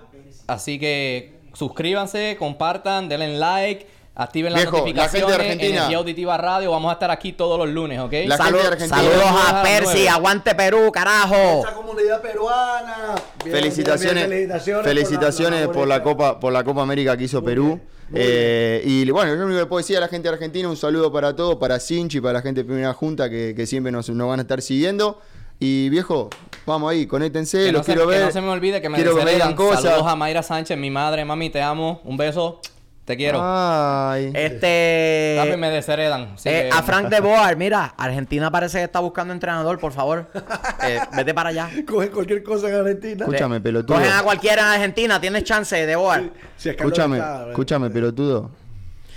Así que suscríbanse, compartan, denle like, activen las Viejo, la gente de notificaciones. Argentina. Energía Auditiva Radio. Vamos a estar aquí todos los lunes, ¿ok? La gente de Argentina. Saludos A Percy, aguante Perú, carajo. Esa comunidad peruana. Bien, felicitaciones, bien, felicitaciones, felicitaciones por la, Copa, por la Copa América que hizo Perú. Eh, y bueno, lo único que puedo decir a la gente de Argentina, un saludo para todos, para Sinchi, para la gente de Primera Junta que, que siempre nos, nos van a estar siguiendo. Y viejo, vamos ahí, conéctense, Que los no, se, quiero que ver. no se me olvide que me quiero que me desheredan. digan cosas. Saludos a Mayra Sánchez, mi madre, mami, te amo. Un beso. Te quiero. Ay. Este. Me desheredan. eh, que- a Frank de Boer, mira, Argentina parece que está buscando entrenador, por favor. Eh, vete para allá. Cogen cualquier cosa en Argentina. Escúchame, pelotudo. Cogen a cualquiera en Argentina, tienes chance de es calor Escúchame, está, escúchame, pelotudo.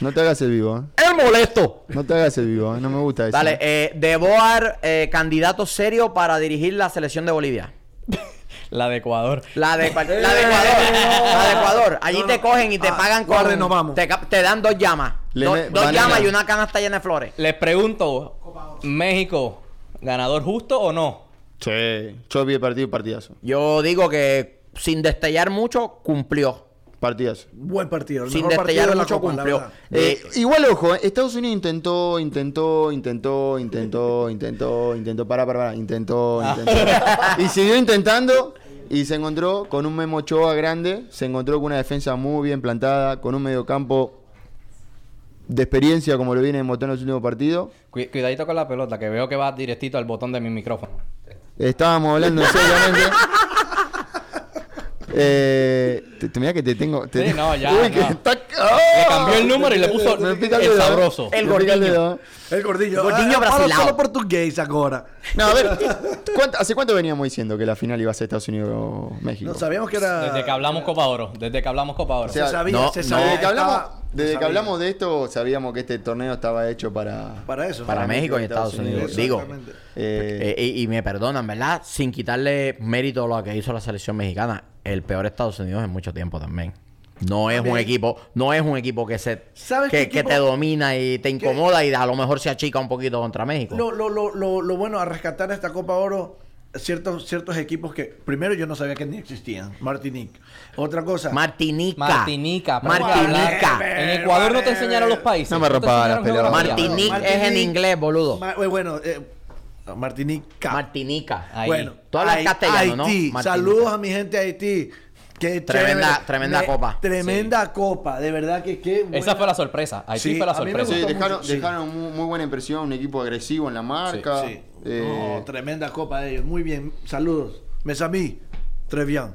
No te hagas el vivo, ¿eh? El molesto. No te hagas el vivo, ¿eh? No me gusta eso. Dale, eh, de Boer, eh, candidato serio para dirigir la selección de Bolivia. La de Ecuador. La de, la de Ecuador. La de Ecuador. Allí No, te cogen y te Ah, pagan con. guarden, nos vamos. Te, cap- te dan dos llamas. Le Do- me- dos llamas y una canasta llena de flores. Les pregunto, México, ¿ganador justo o no? Sí. Yo vi el partido, partidazo. Yo digo que sin destellar mucho, cumplió. Partidazo. Buen partido. El Sin mejor partido de la mucho, Copa, cumplió. Eh, igual, ojo, eh, Estados Unidos intentó, intentó, intentó, intentó, intentó, intentó, para, para, para, intentó, intentó. y siguió intentando y se encontró con un Memo Ochoa grande, se encontró con una defensa muy bien plantada, con un mediocampo de experiencia como lo viene demostrando en los últimos partidos. Cu- cuidadito con la pelota, que veo que va directito al botón de mi micrófono. Estábamos hablando seriamente. Eh, te, te- mirá que te tengo. te- Sí, no, ya, Uy, que no. está- Le cambió el número y le puso Me el, ¿eh? sabroso. El gordillo. dedo, ¿eh? El gordillo. Ah, falo brasilao. Solo portugués agora. No, a ver, ¿cuánto- ¿hace cuánto veníamos diciendo que la final iba a ser Estados Unidos-México? No sabíamos que era. Desde que hablamos Copa Oro. Desde que hablamos Copa Oro. O sea, se sabía, no, se no. sabía. Desde que hablamos, estaba- desde que hablamos de esto, sabíamos que este torneo estaba hecho para... Para eso. Para México y Estados Unidos. Digo. Eh, Eh, y, y me perdonan, ¿verdad? Sin quitarle mérito a lo que hizo la selección mexicana. El peor Estados Unidos en mucho tiempo también. No es un equipo, no es un equipo que se ¿Sabes que, que te domina y te incomoda y a lo mejor se achica un poquito contra México. Lo, lo, lo, lo, lo bueno a rescatar de esta Copa Oro, ciertos, ciertos equipos que primero yo no sabía que ni existían. Martinique. Otra cosa. Martinica. Martinica. Martinica. En Ecuador no te enseñaron los países. No me enseñaron peleas. geografía. Martinique es en inglés, boludo. Ma- eh, bueno, eh, Martinica. Martinica. Ahí. Bueno, Tú hablas Hai- castellano, ¿no? Martinica. Saludos a mi gente de Haití. Qué Tremenda- chévere. tremenda Me- copa. Tremenda copa. De verdad que qué buena. Esa fue la sorpresa. Haití Sí, fue la sorpresa. sí, dejaron, muy, muy buena impresión, un equipo agresivo en la marca. Sí. eh, No, tremenda copa de ellos. Muy bien. Saludos. Mesamí. Très bien.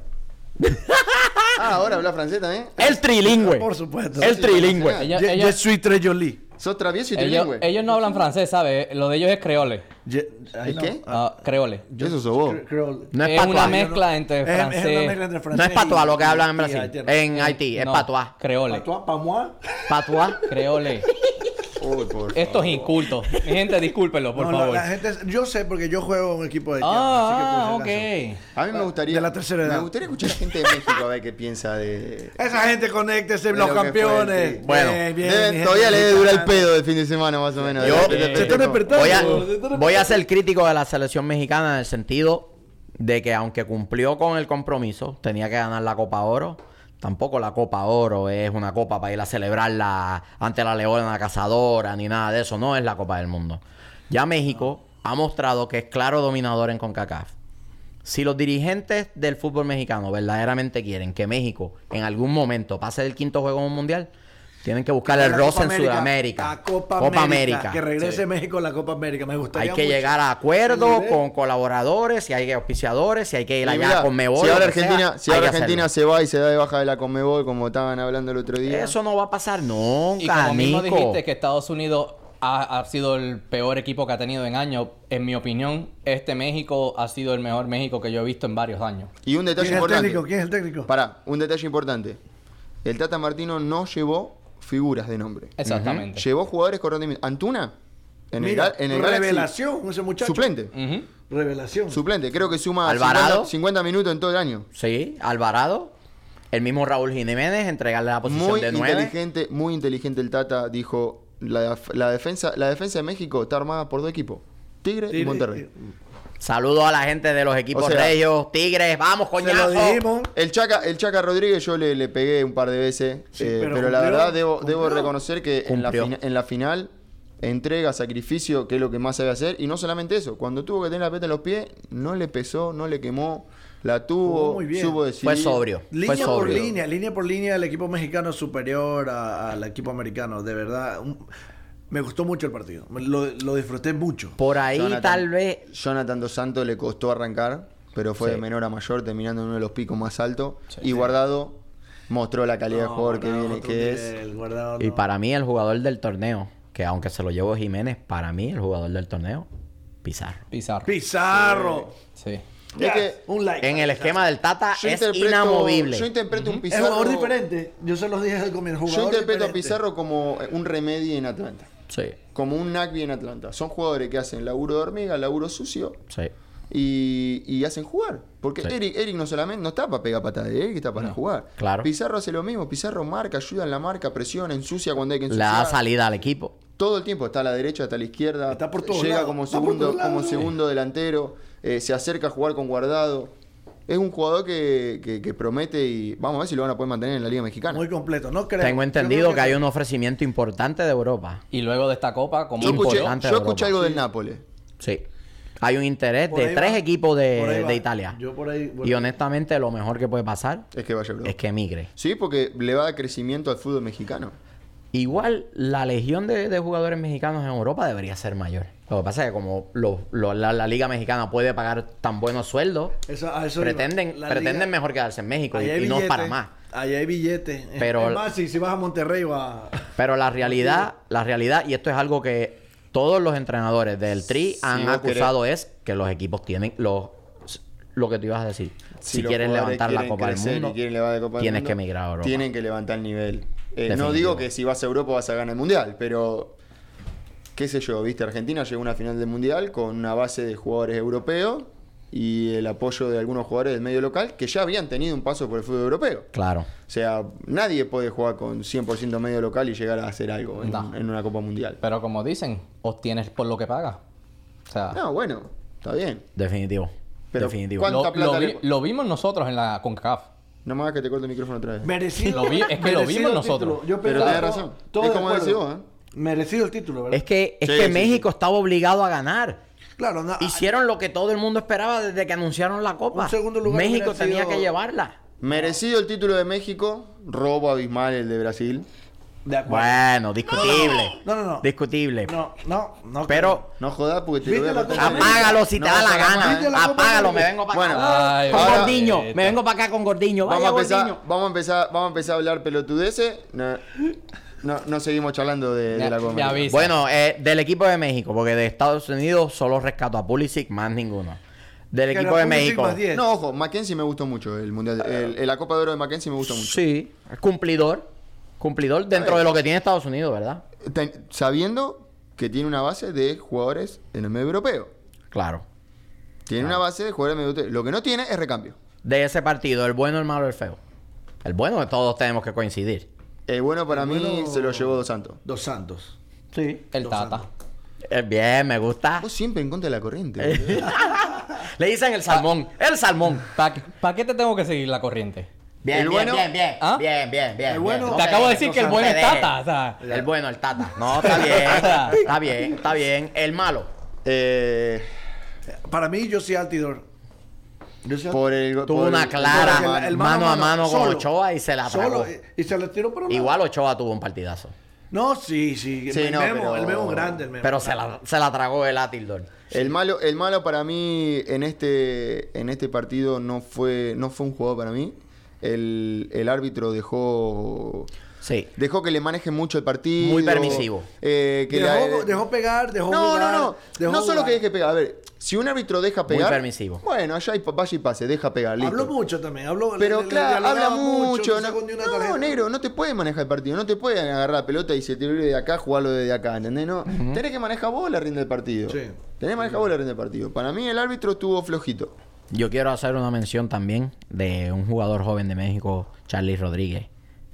Ah, ahora habla francés también. El trilingüe. Por supuesto. El trilingüe. Ella- ella- je suis très joli. Sos travieso y ellos, trilingüe. ellos no hablan francés, ¿sabes? Lo de ellos es creole. Je- ay, ¿Es no. qué? Ah, creole. Eso sos vos. Cre- creole. No es es una mezcla entre Es- es una francés. mezcla entre No francés es patuá y- lo que hablan en y Brasil. haitiano. En Haití, es No, patuá. Creole. Patuá, pa' moi. Patuá. Creole. Uy, por Esto es inculto. Mi gente, discúlpenlo, por No, favor. La, gente, yo sé porque yo juego en un equipo de ah, ok. A mí me gustaría. De la tercera edad. Me gustaría escuchar a gente de México a ver qué piensa de. Esa gente, conéctese, los lo que fue, campeones. sí. Bueno, Bien, bien, Debe- mi todavía le debe durar el pedo del fin de semana, más o menos. Yo- De- de- Se de- Se están de- despertando. Voy a, voy a ser crítico de la selección mexicana en el sentido de que aunque cumplió con el compromiso, tenía que ganar la Copa Oro. Tampoco la Copa Oro es una copa para ir a celebrarla ante la Leona Cazadora ni nada de eso. No es la Copa del Mundo. Ya México ha mostrado que es claro dominador en CONCACAF. Si los dirigentes del fútbol mexicano verdaderamente quieren que México en algún momento pase del quinto juego en un mundial, tienen que buscar el roce en Sudamérica. La Copa, Copa América. América. Que regrese Sí. México a la Copa América. Me gustaría Hay que mucho. llegar a acuerdos con colaboradores, si hay auspiciadores, si hay que ir Y allá mirá, con Mebol. si ahora sea, Argentina, si ahora Argentina hacerlo. se va y se da de baja de la Conmebol, como estaban hablando el otro día. Eso no va a pasar Y nunca, como mismo Nico. dijiste que Estados Unidos ha, ha sido el peor equipo que ha tenido en años, en mi opinión, este México ha sido el mejor México que yo he visto en varios años. Y un ¿Quién detalle es el importante. técnico? ¿Quién es el técnico? Pará, un detalle importante. El Tata Martino no llevó figuras de nombre. Exactamente. Llevó jugadores con rendimiento. Antuna, en Mira, el, en el Galaxy, revelación, ese muchacho. suplente. Revelación. Suplente, creo que suma Alvarado. 50, 50 minutos en todo el año. Sí, Alvarado. El mismo Raúl Jiménez, entregarle la posición Muy de nueve. inteligente, muy inteligente el Tata, dijo, la, la defensa, la defensa de México está armada por dos equipos, Tigre, y Tigre- Monterrey. Saludos a la gente de los equipos O sea, regios, Tigres, vamos, lo coñazo. dijimos. El Chaca, el Chaca Rodríguez yo le, le pegué un par de veces, Sí, eh, pero pero, la verdad debo, debo reconocer que en la, en la final entrega, sacrificio, que es lo que más sabe hacer, y no solamente eso, cuando tuvo que tener la peta en los pies, no le pesó, no le quemó, la tuvo, muy bien. supo decidir. Fue sobrio. Fue Línea por línea, línea por línea, el equipo mexicano es superior a- al equipo americano. De verdad, un- me gustó mucho el partido. Lo, lo disfruté mucho. Por ahí Jonathan- tal vez Jonathan Dos Santos le costó arrancar, pero fue Sí. de menor a mayor, terminando en uno de los picos más altos. y Guardado mostró la calidad de No, jugador que viene, que es. Y para mí el jugador del torneo, que aunque se lo llevó Jiménez, para mí el jugador del torneo, Pizarro. Pizarro. Pizarro. Sí. Es que un like. En el esquema del Tata yo es inamovible. yo interpreto un Es Pizarro. un jugador diferente. Yo se los dije el comienzo. Yo interpreto a. Pizarro como un remedio en Atlanta. Sí, Como un Nagby en Atlanta. Son jugadores que hacen laburo de hormiga, laburo sucio, sí. y, y hacen jugar. Porque Sí. Eric, Eric no solamente no está para pegar patadas, Eric está para No. jugar. Claro. Pizarro hace lo mismo, Pizarro marca, ayuda en la marca, presiona, ensucia cuando hay que Le ensuciar. da salida al equipo. Todo el tiempo está a la derecha, está a la izquierda. Está por todos Llega lados, como segundo, como segundo delantero. eh, se acerca a jugar con guardado. Es un jugador que, que- que promete y vamos a ver si lo van a poder mantener en la Liga Mexicana. Muy completo. No creo. Tengo entendido creo que hay un ofrecimiento importante de Europa. Y luego de esta copa, como yo escuché, importante yo de escuché algo del Nápoles. Sí. Hay un interés Por de tres va. equipos de, de Italia. Yo por ahí. Y honestamente, lo mejor que puede pasar Es que vaya es que emigre. Sí, porque le va a dar crecimiento al fútbol mexicano. Igual, la legión de, de jugadores mexicanos en Europa debería ser mayor. Lo que pasa es que como lo- lo- la, la Liga Mexicana puede pagar tan buenos sueldos, Eso- a eso iba. pretenden, pretenden liga- mejor quedarse en México y, no para más. Ahí hay billete. Pero- Es más, si, si vas a Monterrey va. Pero la realidad, la realidad, y esto es algo que todos los entrenadores del Tri Si han acusado, es que los equipos tienen los lo que tú ibas a decir. Si, quieren jugadores levantar la Copa del Mundo, quieren levantar la Copa del tienes Mundo, que emigrar a Europa. Tienen que levantar el nivel. Eh, no digo que si vas a Europa vas a ganar el Mundial, pero qué sé yo, viste, Argentina llegó a una final del Mundial con una base de jugadores europeos y el apoyo de algunos jugadores del medio local que ya habían tenido un paso por el fútbol europeo. Claro. O sea, nadie puede jugar con 100% medio local y llegar a hacer algo en, No. en una Copa Mundial. Pero como dicen, obtienes por lo que pagas. O sea, No, bueno, está bien. Definitivo. Pero, Definitivo. ¿cuánto- lo, ¿Cuánta plata lo le- vi- lo vimos nosotros en la CONCACAF. No me hagas que te corte el micrófono otra vez. Merecido. Lo vi- es que lo vimos nosotros. Yo Pero tenés razón. todo Es como decís vos, ¿eh? Merecido el título, ¿verdad? Es que, es Sí, que sí, México estaba obligado a ganar. Claro, no, Hicieron lo que todo el mundo esperaba desde que anunciaron la Copa. Un segundo lugar México tenía que llevarla. Merecido el título de México, robo abismal el de Brasil. De acuerdo. Bueno, discutible. No, no, no. Discutible. No, no, no. Pero No jodas porque te lo voy a ¿Viste la cortar. Copa apágalo si te No da la gana. ¿Viste la Apágalo, me vengo para Bueno, acá. Ay, con ahora- Gordiño. Me vengo para acá con Gordiño. Vamos a, empezar, Gordiño. vamos, a empezar, vamos a empezar a hablar pelotudeces. No, no, no seguimos charlando de, de la Copa me América. avisa. Bueno, eh, del equipo de México, porque de Estados Unidos solo rescato a Pulisic, más ninguno. Del Que equipo de México. más 10. No, ojo, Mackenzie me gustó mucho el mundial. El, el- la Copa de Oro de Mackenzie me gustó mucho. Sí, cumplidor. Cumplidor dentro de lo que tiene Estados Unidos, ¿verdad? Ten- sabiendo que tiene una base de jugadores en el medio europeo. Claro. Tiene una base de jugadores en el medio europeo. Lo que no tiene es recambio. De ese partido, el bueno, el malo, el feo. El bueno, todos tenemos que coincidir. El bueno para El mí bueno- se lo llevó Dos Santos. Dos Santos. Sí. El Dos Tata. Santos. Eh, bien, me gusta. Vos siempre en contra de la corriente. boludo. Le dicen el salmón. El salmón. ¿Para qué te tengo que seguir la corriente? Bien, El bien, bueno- bien, bien. ¿Ah? Bien, bien, bien. El bueno- Te acabo de decir no que el bueno es. Tata. O sea, El bueno, el tata. No, está bien. Está bien, está bien. El malo. Eh, Para mí, yo soy Altidor. Por el, Tuvo por una el- clara por el- el mano a mano con solo. Ochoa y se la tragó. Solo, y, y se le tiró por un lado. Igual Ochoa tuvo un partidazo. No, sí, sí. Sí, el, no, memo, pero- el memo grande, el memo. Pero se la, se la tragó el Atildor. El malo, el malo para mí en este, en este partido no fue, no fue un jugador para mí. El, el árbitro dejó, Sí. dejó que le maneje mucho el partido. Muy permisivo. Eh, que dejó, la- dejó pegar, dejó no, jugar, no, no. dejó No solo jugar. que deje pegar. A ver, si un árbitro deja pegar. permisivo. Bueno, allá hay, vaya y pase, deja pegar. Listo. Habló mucho también, habló Pero le- le claro, habla mucho. no negro, no te puede manejar el partido. No te puede agarrar la pelota y se te de acá, jugarlo desde acá, ¿entendés? No, Tenés que manejar vos la rienda del partido. Sí. Tenés que manejar vos la rienda del partido. Para mí el árbitro estuvo flojito. Yo quiero hacer una mención también de un jugador joven de México, Charlie Rodríguez.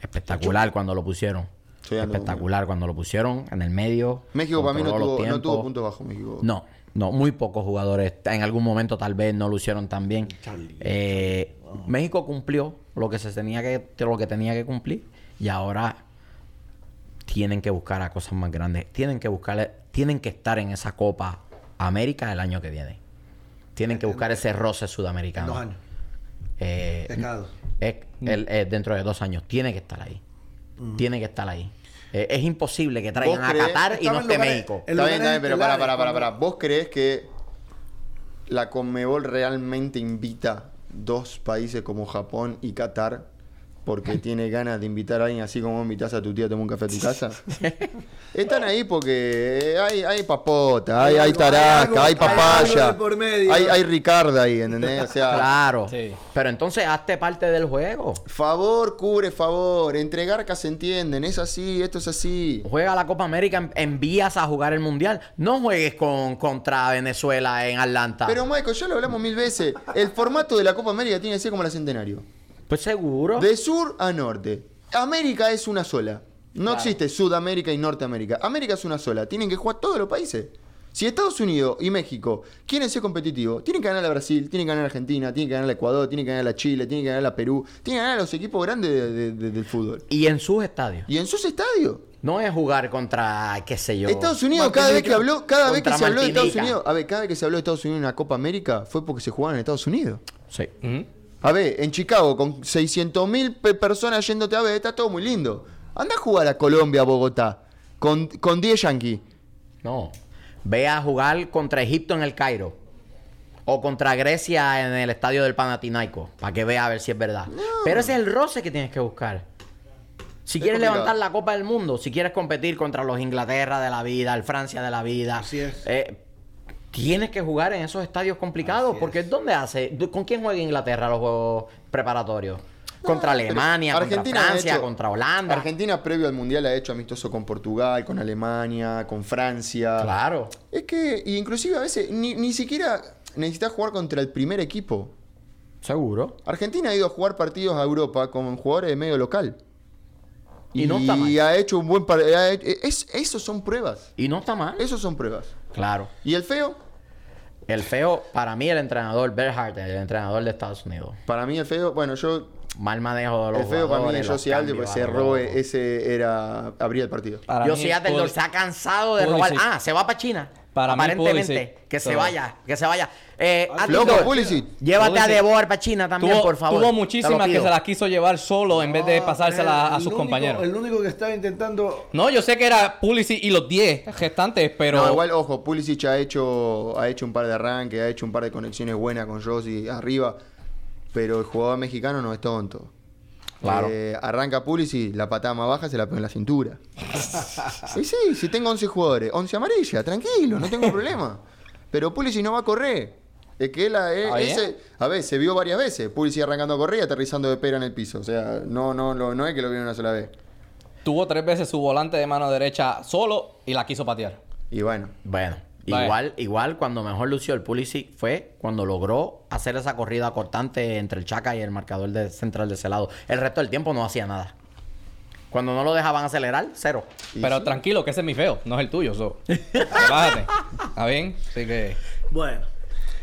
Espectacular cuando lo pusieron. Espectacular cuando lo pusieron en el medio. México para mí no tuvo, no tuvo bajos. México. No, no, muy pocos jugadores. En algún momento tal vez no lo hicieron tan bien. Eh, México cumplió lo que se tenía que, lo que tenía que cumplir y ahora tienen que buscar a cosas más grandes. Tienen que buscar, tienen que estar en esa Copa América el año que viene. Tienen que buscar ese roce En sudamericano. dos años. Eh, Es es- el- dentro de dos años tiene que estar ahí. Tiene que estar ahí. Eh, es imposible que traigan a? Qatar y no esté México. Está bien, está bien, pero para, para, para, para. ¿Vos crees que la Conmebol realmente invita dos países como Japón y Qatar porque tiene ganas de invitar a alguien así como invitas a tu tía a tomar un café a tu casa. Están ahí porque hay, hay papota, hay, Hay tarasca, hay papaya, hay, hay Ricarda ahí, ¿entendés? O sea, Claro. Sí. Pero entonces hazte parte del juego. favor cubre favor, entregar que se entienden, es así, esto es así. Juega la Copa América, en- envías a jugar el Mundial. No juegues con, contra Venezuela en Atlanta. Pero Michael, ya lo hablamos mil veces, el formato de la Copa América tiene que ser como la Centenario. Pues seguro. De sur a norte. América es una sola. No existe Sudamérica y Norteamérica. América es una sola. Tienen que jugar todos los países. Si Estados Unidos y México quieren ser competitivos, tienen que ganar a Brasil, tienen que ganar a Argentina, tienen que ganar a Ecuador, tienen que ganar a Chile, tienen que ganar a Perú, tienen que ganar a los equipos grandes de- de- de- del fútbol. Y en sus estadios. Y en sus estadios. No es jugar contra, qué sé yo. Estados Unidos, cada vez que habló, cada vez que se habló de Estados. Unidos, a ver, cada vez que se habló de Estados Unidos en una Copa América fue porque se jugaban en Estados Unidos. Sí. Ujú. A ver, en Chicago, con 600.000 personas yéndote a ver, está todo muy lindo. Anda a jugar a Colombia, a Bogotá, con, con 10 yankees. No. Ve a jugar contra Egipto en el Cairo. O contra Grecia en el estadio del Panathinaikos. Para que vea a ver si es verdad. Pero ese es el roce que tienes que buscar. Si quieres complicado. levantar la Copa del Mundo, si quieres competir contra los Inglaterra de la vida, el Francia de la vida, Así es. eh, tienes que jugar en esos estadios complicados. porque ¿dónde hace? ¿Con quién juega Inglaterra los juegos preparatorios? Contra Alemania, contra Argentina ha Francia, hecho- contra Holanda. Argentina previo al Mundial ha hecho amistoso con Portugal, con Alemania, con Francia. Claro. Es que, y inclusive a veces, ni, ni siquiera necesitas jugar contra el primer equipo. Seguro. Argentina ha ido a jugar partidos a Europa con jugadores de medio local. Y no está mal. ha hecho un buen par- ha hecho- es, Esos son pruebas. Y no está mal. Esos son pruebas. Claro. ¿Y el feo? El feo, para mí, el entrenador, Berhardt, el entrenador de Estados Unidos. Para mí el feo, bueno, yo Mal manejo de los El feo para mí jugadores, es los Josie Aldo, cambios porque a se lo robe, loco. ese era, abría el partido. Para Yo mí, sí, Adeldor Pul- se ha cansado de robar. Ah, se va para China. Para mí, Aparentemente. Pulisic. que se So- vaya, que se vaya. Eh, Loco, Adeldor, Pulisic. Llévate a Pulisic. Debor para China también, Tuvo, por favor. tuvo muchísimas que se las quiso llevar solo en vez de No, pasársela el a sus único- compañeros. El único que estaba intentando. No, yo sé que era Pulisic y los 10 restantes, pero... No, igual, ojo, Pulisic ha hecho, ha hecho un par de arranques, ha hecho un par de conexiones buenas con Josie arriba, pero el jugador mexicano no es tonto. Claro. Eh, arranca Pulisic, la patada más baja se la pone en la cintura. y sí, si tengo 11 jugadores, 11 amarillas, tranquilo, no tengo problema. Pero Pulisic no va a correr. Es que él, eh, a ver, se vio varias veces. Pulisic arrancando a correr y aterrizando de pera en el piso. O sea, no, no, no, no es que lo vieron una sola vez. Tuvo tres veces su volante de mano derecha solo y la quiso patear. Y bueno, Bueno, Igual, igual cuando mejor lució el Pulisic fue cuando logró hacer esa corrida cortante entre el Chaca y el marcador de central de ese lado. El resto del tiempo no hacía nada. Cuando no lo dejaban acelerar, cero. Pero sí. tranquilo, que ese es mi feo, no es el tuyo. So. Relájate. ¿Está bien? Así que... Bueno,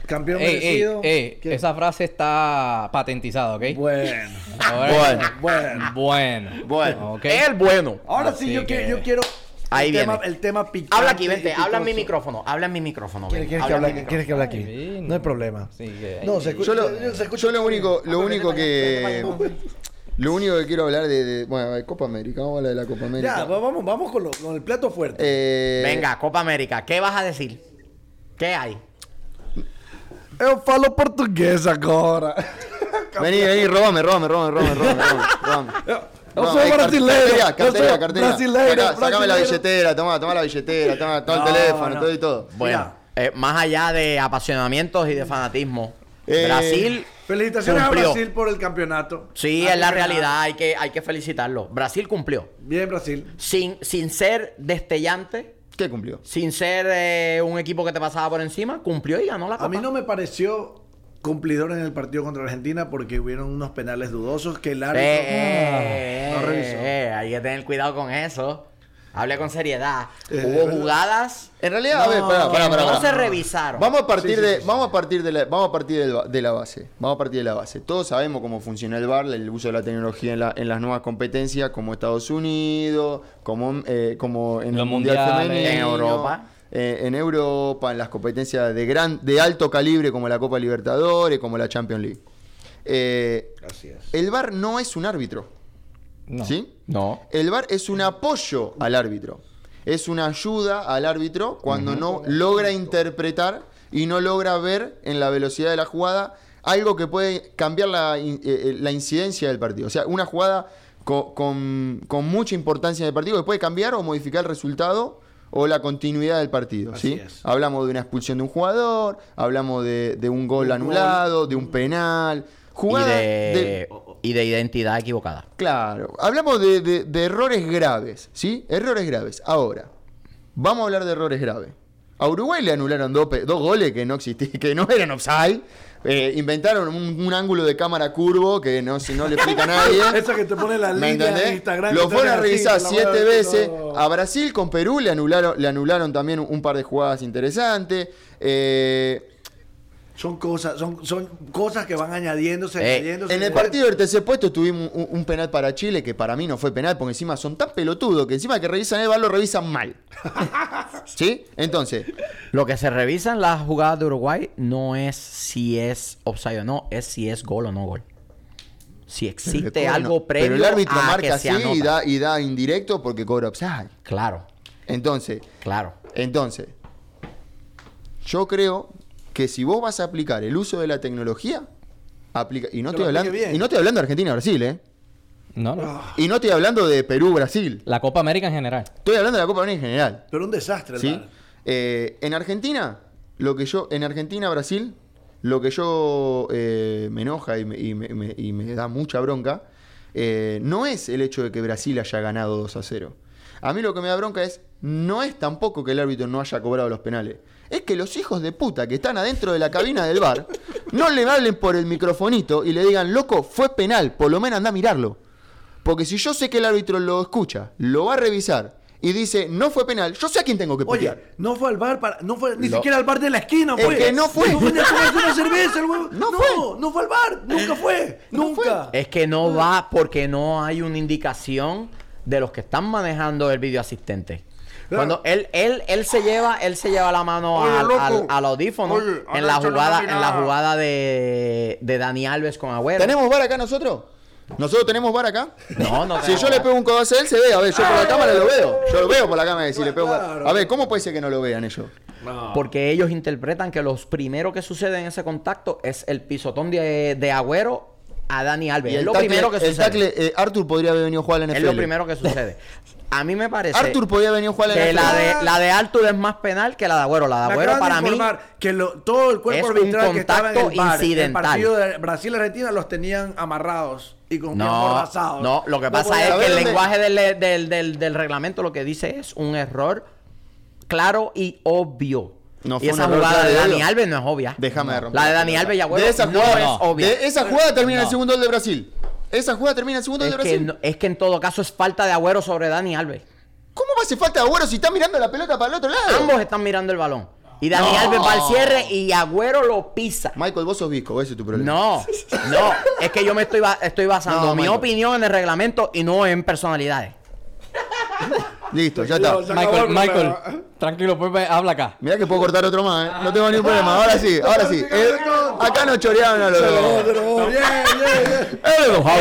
campeón Ey, merecido. esa frase está patentizada, ¿ok? Bueno. Ahora- Bueno. Bueno. Bueno. Ok. El bueno. Ahora Así sí, yo, que- quiero, yo quiero. Ahí el viene. tema, el tema picante. Habla aquí, vente. Habla en mi micrófono. Habla en mi micrófono. ¿Quieres, que Habla? ¿Quieres que hable aquí? Sí. No hay problema. Sí, que- No, se Yo escucha. lo, se escucha yo lo único, lo único que. Lo único que quiero hablar de. de- bueno, de Copa América. Vamos a hablar de la Copa América. Ya, va- vamos, vamos con, lo- con el plato fuerte. Eh, Venga, Copa América. ¿Qué vas a decir? ¿Qué hay? Eu falo portugués agora. Vení, vení, róbame, róbame, róbame, róbame, róbame, róbame, Eu No, sou eh, brasileiro. Cartera, eu cartera, sou cartera. brasileiro. Sacá- Sacame la billetera, toma, toma la billetera, toma todo el No, teléfono, no. todo y todo. Bueno, eh, más allá de apasionamientos y de fanatismo, Eh, Brasil Felicitaciones cumplió. a Brasil por el campeonato. Sí, Ah, es la realidad, hay que, hay que felicitarlo. Brasil cumplió. Bien, Brasil. Sin, sin ser destellante, ¿Qué cumplió? sin ser eh, un equipo que te pasaba por encima, cumplió y ganó la Copa. A mí no me pareció cumplidor en el partido contra Argentina porque hubieron unos penales dudosos que el Eh, árbitro eh, no revisó. eh, hay que tener cuidado con eso. Hable con seriedad. Eh, Hubo ¿verdad? jugadas En realidad, a ver, pará, que pará, pará, no se revisaron. Vamos a partir Sí, sí, de, sí, sí. vamos a partir de la, vamos a partir de la base. Vamos a partir de la base. Todos sabemos cómo funciona el VAR, el uso de la tecnología en, la- en las nuevas competencias, como Estados Unidos, como, eh, como en Los el mundial mundiales. femenino, En Europa. Eh, en Europa, en las competencias de gran, de alto calibre como la Copa Libertadores, como la Champions League. Eh, Así es. el VAR no es un árbitro, No. ¿sí? No. El VAR es un apoyo al árbitro. Es una ayuda al árbitro cuando no logra interpretar y no logra ver en la velocidad de la jugada algo que puede cambiar la, eh, eh, la incidencia del partido. O sea, una jugada co- con, con mucha importancia en el partido que puede cambiar o modificar el resultado o la continuidad del partido. Así ¿sí? es. Hablamos de una expulsión de un jugador, hablamos de, de un gol Un anulado, de un penal. Y Jugada de, de- y de identidad equivocada. Claro, hablamos de, de- de errores graves, ¿sí? Errores graves. Ahora, vamos a hablar de errores graves. A Uruguay le anularon dos goles que no existían, que no eran offside. Eh, inventaron un, un ángulo de cámara curvo que no, si no le explica a nadie. Esa que te pone la ¿Me línea en? Instagram. Lo fueron a así, revisar siete veces. no. A Brasil con Perú le anularon, le anularon también un par de jugadas interesantes. Eh, Son cosas, son, son cosas que van añadiéndose, Eh, añadiéndose. En el partido del tercer puesto tuvimos un, un penal para Chile que para mí no fue penal porque encima son tan pelotudos que encima que revisan el bar lo revisan mal. ¿Sí? Entonces, Lo que se revisa en las jugadas de Uruguay no es si es offside o no, es si es gol o no gol. Si existe algo no, previo pero el árbitro a marca que así se anota. y da, y da indirecto porque cobra offside. Claro, Entonces, claro. entonces, yo creo que si vos vas a aplicar el uso de la tecnología, aplica, y no estoy hablando, y no estoy hablando de Argentina-Brasil, ¿eh? No, no. Y no estoy hablando de Perú-Brasil. La Copa América en general. Estoy hablando de la Copa América en general. Pero un desastre, ¿Sí? Eh, en Argentina, lo que yo, en Argentina, Brasil, lo que yo eh, me enoja y me, y me- me- y me da mucha bronca, eh, no es el hecho de que Brasil haya ganado 2 a 0. A mí lo que me da bronca es, no es tampoco que el árbitro no haya cobrado los penales. Es que los hijos de puta que están adentro de la cabina del bar no le hablen por el microfonito y le digan, loco, fue penal, por lo menos anda a mirarlo. Porque si yo sé que el árbitro lo escucha, lo va a revisar y dice, no fue penal, yo sé a quién tengo que putear. Oye, no fue al bar para, no fue ni Lo- siquiera al bar de la esquina, Es fue. que no fue. No venía a tomarse una cerveza, el huevo. No No, fue. no, fue al bar, nunca fue, No fue. nunca. Es que no va porque no hay una indicación de los que están manejando el video asistente. Cuando él, él, él se lleva, él se lleva la mano Oye, al, al- al audífono Oye, en la jugada, en la jugada de, de Dani Alves con Agüero. ¿Tenemos bar acá nosotros? ¿Nosotros tenemos bar acá? No, no Si yo le pego un codazo a él, se ve. A ver, yo por la cámara lo veo. Yo lo veo por la cámara si le pego. Claro. A ver, ¿cómo puede ser que no lo vean ellos? No. Porque ellos interpretan que los primeros que sucede en ese contacto es el pisotón de, de Agüero a Dani Alves. Y Es lo primero que el sucede. eh, Arthur podría haber venido a jugar a la es NFL. lo primero que sucede. A mí me parece Arthur podría haber venido a jugar que la de, la de Arthur es más penal que la de Agüero. La de Agüero para mí que lo- todo el cuerpo es un arbitral que estaba en el incidental. partido de Brasil-Argentina los tenían amarrados y con y No, amordazados. no, lo que No pasa podía- es que el lenguaje del, del, del, del reglamento lo que dice es un error claro y obvio. No y fue un esa jugada de y Dani. Alves no es obvia. Déjame de romper La de Dani. Alves y Agüero De esa no jugada, es obvia. de esa jugada termina el No. segundo gol de Brasil. Esa jugada termina en el segundo es, de que, Brasil. no- es que en todo caso es falta de Agüero sobre Dani Alves. ¿Cómo va a hacer falta de Agüero si está mirando la pelota para el otro lado? Ambos están mirando el balón. Y Dani No. Alves va al cierre y Agüero lo pisa. Michael, vos sos visco, ese es tu problema. No, no, es que yo me estoy, ba- estoy basando No, mi Michael. opinión en el reglamento y no en personalidades. Listo, ya está. Michael, el Michael, tranquilo, pues habla acá. Mirá que puedo cortar otro más, ¿eh? No tengo ningún problema. Ahora sí, ahora sí. Eh, acá no choreaban a los dos. Bien, bien.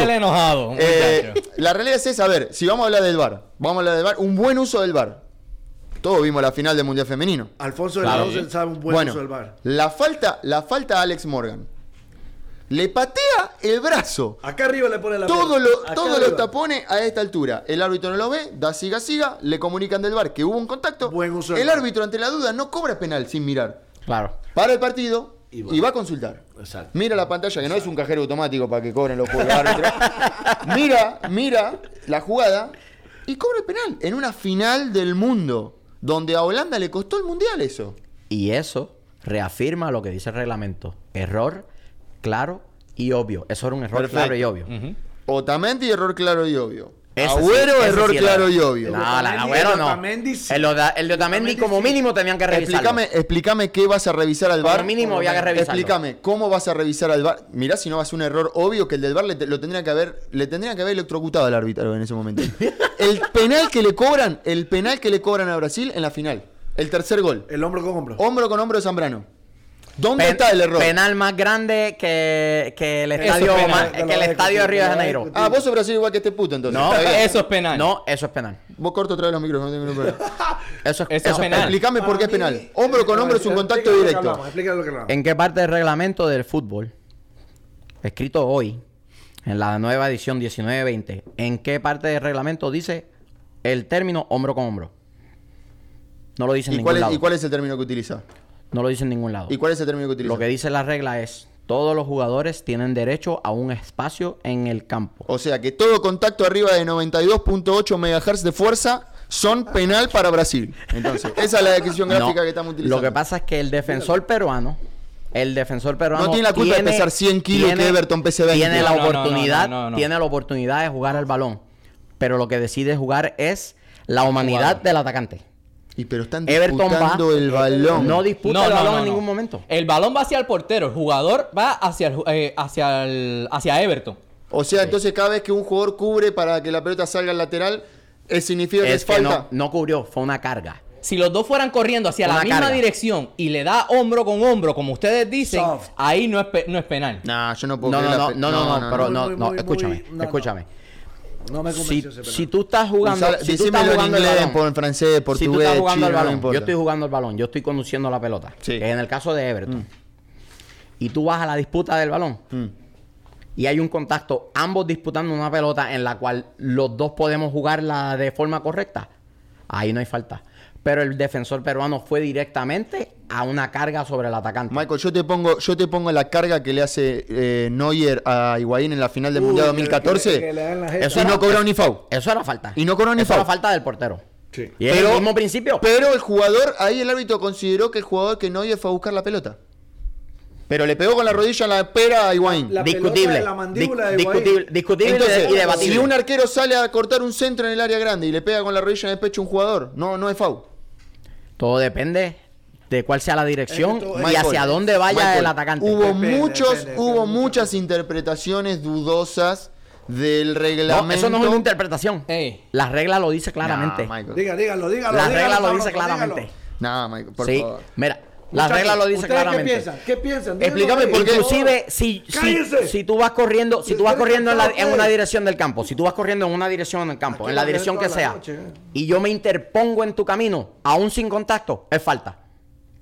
Él enojado. Eh, la realidad es esa, a ver, si vamos a hablar del bar, vamos a hablar del bar, un buen uso del bar. Todos vimos la final del Mundial Femenino. Alfonso de Claro. la Rosa sabe un buen bueno, uso del bar. la falta, la falta a Alex Morgan. Le patea el brazo. Acá arriba le pone la Todo lo, todos arriba. los tapones a esta altura. El árbitro no lo ve, da siga siga, le comunican del bar que hubo un contacto. Buen uso el árbitro ante la duda no cobra penal sin mirar. Claro. Para el partido Y y va. va, a consultar. Exacto. Mira la pantalla, que no es un cajero automático para que cobren los juegos árbitros. mira, mira la jugada y cobra el penal. En una final del mundo, donde a Holanda le costó el mundial eso. Y eso reafirma lo que dice el reglamento. Error claro y obvio. Eso era un error Perfecto. claro y obvio. Otamendi, error claro y obvio. Ese Agüero, sí, error sí era. claro y obvio. No, la Agüero el no. Otamendi sí. El, Oda- el de Otamendi Otamendi como sí. mínimo tenían que revisarlo. Explícame, explícame qué vas a revisar al Como bar. mínimo había que revisarlo. Explícame cómo vas a revisar al bar. Mirá si no va a ser un error obvio que el del bar le, lo tendría que haber, le tendría que haber electrocutado al árbitro en ese momento. el penal que le cobran, el penal que le cobran a Brasil en la final. El tercer gol. El hombro con hombro. Hombro con hombro de Zambrano. ¿Dónde Pen- está el error? Penal más grande que, que el estadio, es penal. que el estadio de Río de Janeiro. Ah, vos sos Brasil igual que este puto entonces. No. Eso es penal. No, eso es penal. Vos corto otra vez los micrófonos, no tengo ningún problema. Eso es, Eso es penal. Explícame por qué es penal. Hombro con hombro es un contacto directo. ¿En qué parte del reglamento del fútbol escrito hoy, en la nueva edición 1920, ¿en qué parte del reglamento dice el término hombro con hombro? No lo dice en ¿Y ningún cuál, es, lado. ¿Y cuál es el término que utiliza? No lo dice en ningún lado. ¿Y cuál es el término que utiliza? Lo que dice la regla es, todos los jugadores tienen derecho a un espacio en el campo. O sea que todo contacto arriba de 92.8 MHz de fuerza son penal para Brasil. Entonces, esa es la descripción gráfica No, que estamos utilizando. Lo que pasa es que el defensor peruano, el defensor peruano No tiene la culpa de pesar 100 kilos que Everton pese 20. Tiene la No, no, no, oportunidad, no, no, no. tiene la oportunidad de jugar al balón, pero lo que decide jugar es la humanidad del atacante. Y pero están Everton va, disputando el balón. no disputa No, el no, balón no, en no. ningún momento. El balón va hacia el portero, el jugador va hacia el, eh, hacia el, hacia Everton. O sea, entonces cada vez que un jugador cubre para que la pelota salga al lateral, ¿eh, significa que es, Es que falta. no, no cubrió, fue una carga. Si los dos fueran corriendo hacia la misma carga. dirección y le da hombro con hombro, como ustedes dicen, Soft. ahí no es, pe- no es penal. Nah, yo no puedo No, no, no, no, no, no, pero no, no, escúchame, no, no. escúchame. No me Si, convenció ese penal. si tú estás jugando, Usar- si tú estás en jugando el inglés, balón, por- en francés, si tú portugués, estás jugando el balón, yo estoy jugando el balón, yo estoy conduciendo la pelota, Sí. que es en el caso de Everton, y tú vas a la disputa del balón, Mm. y hay un contacto, ambos disputando una pelota en la cual los dos podemos jugarla de forma correcta, ahí no hay falta. Pero el defensor peruano fue directamente a una carga sobre el atacante. Michael, yo te pongo, yo te pongo la carga que le hace eh, Neuer a Higuaín en la final del Uy, Mundial que- 2014 que- que le dan la jeta. y no cobraron ni foul. Eso era falta. Y no cobró ni Eso era falta del portero. Sí. Y el mismo principio. Pero el jugador, ahí el árbitro consideró que el jugador que Neuer fue a buscar la pelota. Pero le pegó con la rodilla en la pera a Higuaín. La discutible. pelota de la mandíbula de Higuaín. discutible, discutible Entonces, y debatible. si un arquero sale a cortar un centro en el área grande y le pega con la rodilla en el pecho a un jugador, no, no es foul. Todo depende de cuál sea la dirección Es que todo- y Michael, hacia dónde vaya Michael, el atacante. Hubo Depende, muchos, depende, hubo depende muchas interpretaciones dudosas del No, reglamento. eso no es una interpretación. Ey. La regla lo dice claramente. Nah, Michael. Diga, dígalo, dígalo. la dígalo, regla lo dice claramente. dígalo. Nah, Michael, por sí, favor. mira, la Muchachos, regla lo dice ¿ustedes claramente. ¿Qué piensan? ¿Qué piensan? Explícame por qué. Inclusive si, si, si tú vas corriendo, si tú vas corriendo en, la- cansado, en una dirección del campo, si tú vas corriendo en una dirección en el campo, Aquí en la dirección que sea, noche, eh. y yo me interpongo en tu camino, aún sin contacto, es falta.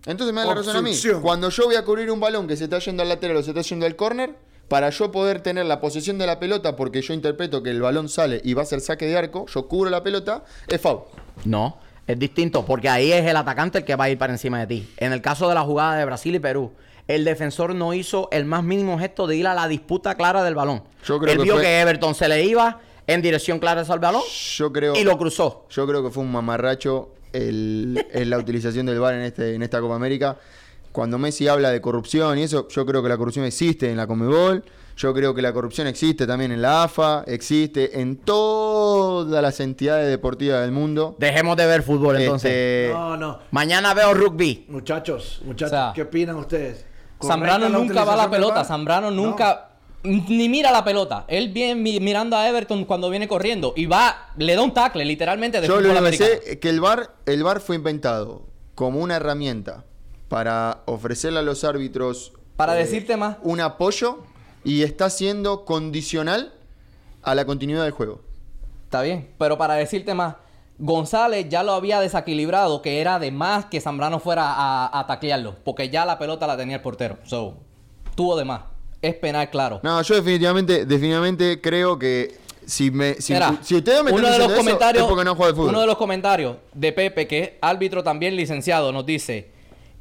Entonces me da la razón a mí. Cuando yo voy a cubrir un balón que se está yendo al lateral o se está yendo al córner, para yo poder tener la posesión de la pelota, porque yo interpreto que el balón sale y va a ser saque de arco, yo cubro la pelota, es foul. No, es distinto, porque ahí es el atacante el que va a ir para encima de ti. En el caso de la jugada de Brasil y Perú, el defensor no hizo el más mínimo gesto de ir a la disputa clara del balón. Yo creo Él que vio fue- que Everton se le iba en dirección clara al balón Yo creo, y lo cruzó. yo creo que fue un mamarracho el, el- la utilización del VAR en, este, en esta Copa América. Cuando Messi habla de corrupción y eso, yo creo que la corrupción existe en la Comebol. Yo creo que la corrupción existe también en la AFA, existe en todas las entidades deportivas del mundo. Dejemos de ver fútbol entonces. Este, No, no. Mañana veo rugby. Muchachos, muchachos, O sea, ¿qué opinan ustedes? Zambrano ¿Correcta nunca va a la pelota. Zambrano No. nunca ni mira la pelota. Él viene mi- mirando a Everton cuando viene corriendo y va, le da un tackle literalmente de Yo lo que sé es que el VAR, el VAR fue inventado como una herramienta para ofrecerle a los árbitros Para eh, decirte más. un apoyo y está siendo condicional a la continuidad del juego. Está bien, pero para decirte más, González ya lo había desequilibrado, que era de más que Zambrano fuera a, a taclearlo, porque ya la pelota la tenía el portero. So, tuvo de más. Es penal, claro. No, yo definitivamente, definitivamente creo que si me si, Mira, si ustedes me uno de los eso, comentarios, es porque no juega al fútbol. uno de los comentarios de Pepe, que es árbitro también licenciado, nos dice: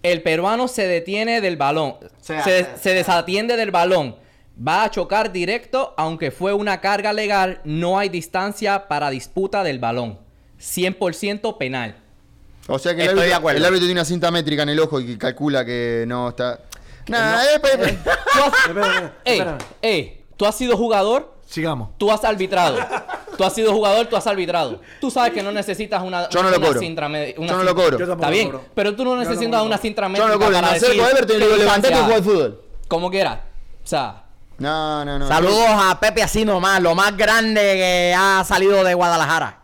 el peruano se detiene del balón, Sea, se, sea, se desatiende del balón, va a chocar directo, aunque fue una carga legal, no hay distancia para disputa del balón, 100% penal. O sea que el árbitro, acuerdo. el árbitro tiene una cinta métrica en el ojo y calcula que no está. Nah, eh, Tú has- Espera, espera, ey, espera. ey, tú has sido jugador, Sigamos. tú has arbitrado. Tú has sido jugador, tú has arbitrado. Tú sabes que no necesitas una, Yo no lo una cobro. cinta me- una Yo no lo cobro. Yo Está lo bien, cobro. pero tú no necesitas lo una cobro. cinta Yo no métrica lo cobro. para Me acerco a Everton y qué digo, levantate y distancia- juega al fútbol. Como quiera. O sea, No, no, no. Saludos a Pepe así nomás, lo más grande que ha salido de Guadalajara.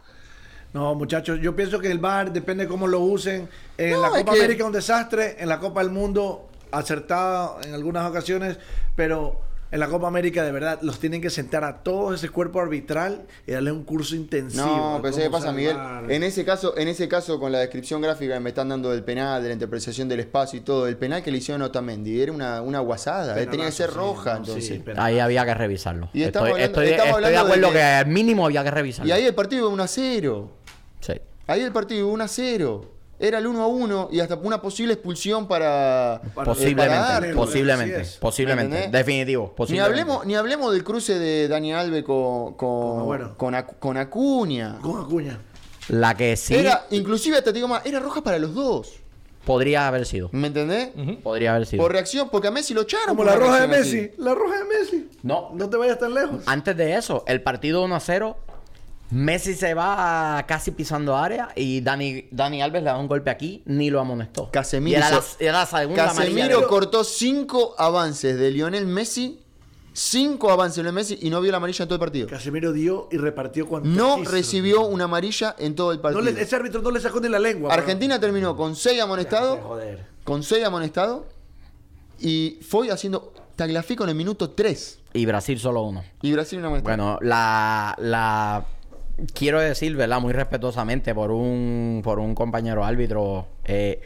No, muchachos, yo pienso que el VAR depende cómo lo usen. En No, la es Copa que- América un desastre, en la Copa del Mundo acertada en algunas ocasiones, pero En la Copa América, de verdad, los tienen que sentar a todo ese cuerpo arbitral y darle un curso intensivo. No, de pero ¿sabes qué pasa, Miguel? En ese caso, en ese caso, con la descripción gráfica que me están dando del penal, de la interpretación del espacio y todo, el penal que le hicieron a Otamendi era una, una guasada, eh, tenía que ser sí, roja, sí, entonces. pero- Ahí había que revisarlo. Y estamos estoy, hablando- estoy- estamos estoy de hablando de acuerdo que- que... al mínimo había que revisarlo. y ahí el partido iba 1 a 0. Sí. Ahí el partido iba 1 a 0. Era el 1 a 1 y hasta una posible expulsión para. Para- Posiblemente, para darle, posiblemente, posiblemente, definitivo, Ni hablemos, ni hablemos del cruce de Dani Alves con, con, Agüero. con, Acu- con Acuña. Con Acuña. La que sí Era, inclusive hasta te digo más, era roja para los dos. podría haber sido. ¿Me entendés? Podría haber sido. Por reacción, porque a Messi lo echaron. Como por la roja de Messi. así. La roja de Messi. No. No te vayas tan lejos. Antes de eso, el partido 1 a 0, Messi se va casi pisando área y Dani, Dani Alves le da un golpe aquí, ni lo amonestó. Casemiro Y era, hizo- la, era la segunda amarilla Casemiro de- cortó cinco avances de Lionel Messi. Cinco avances de Lionel Messi y no vio la amarilla en todo el partido. Casemiro dio y repartió cuanto No quiso. recibió una amarilla en todo el No partido. le- ese árbitro no le sacó ni la lengua. Argentina terminó con seis amonestados. Joder. Con seis amonestados. Y fue haciendo Tagliafico en el minuto 3. Y Brasil solo uno. Y Brasil una amonestado. Bueno, la, la quiero decir, ¿verdad? Muy respetuosamente por un, por un compañero árbitro. eh,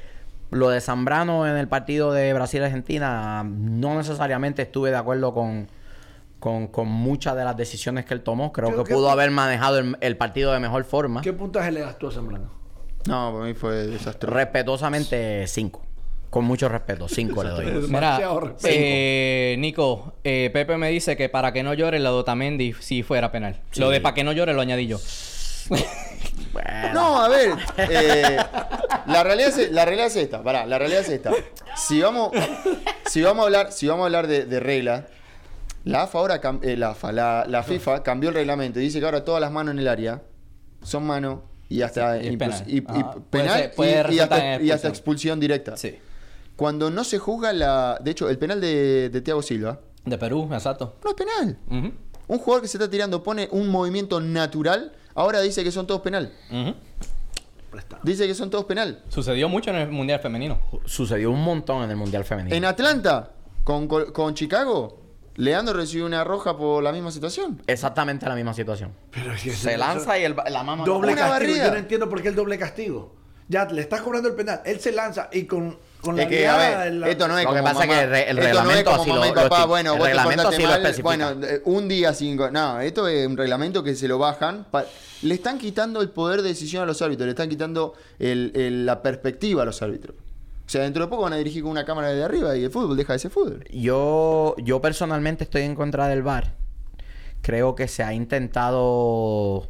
lo de Zambrano en el partido de Brasil-Argentina, no necesariamente estuve de acuerdo con, con, con muchas de las decisiones que él tomó. Creo que que- pudo haber manejado el, el partido de mejor forma. ¿Qué puntaje le das tú a Zambrano? No, para mí fue desastroso. Respetuosamente, cinco. Con mucho respeto, cinco le doy. Mira, eh, Nico, eh, Pepe me dice que para que no llore lo de Otamendi si fuera penal. Lo de para que no llore lo añadí yo. Bueno, No, a ver. eh, la, realidad es, la realidad es esta. Pará, la realidad es esta. Si vamos, si vamos a hablar, si vamos a hablar de, de reglas, la AFA ahora eh, la, AFA, la, la FIFA cambió el reglamento y dice que ahora todas las manos en el área son manos y hasta Sí, y penal. y- y Ajá. Puede penal ser- puede y- y, resultar hasta, y hasta expulsión. expulsión directa. Sí. Cuando no se juzga la. De hecho, el penal de, de Thiago Silva De Perú, exacto. no es penal. Un jugador que se está tirando pone un movimiento natural, ahora dice que son todos penal. Dice que son todos penal. Sucedió mucho en el Mundial Femenino. sucedió un montón en el Mundial Femenino. En Atlanta, con, con, con Chicago, Leandro recibió una roja por la misma situación. Exactamente la misma situación. Pero Se lanza y el- la mano... Doble castigo. barrida. Yo no entiendo por qué el doble castigo. Ya le estás cobrando el penal. Él se lanza y con, con la Es que, a mirada ver, en la- esto no es Lo que pasa mamá. que el no reglamento así lo- papá, bueno, el reglamento así mal, bueno, eh, un día sin... go- No, esto es un reglamento que se lo bajan. pa- Le están quitando el poder de decisión a los árbitros, le están quitando el- el- la perspectiva a los árbitros. O sea, dentro de poco van a dirigir con una cámara de arriba y el fútbol deja de ser fútbol. Yo, yo personalmente estoy en contra del VAR. Creo que se ha intentado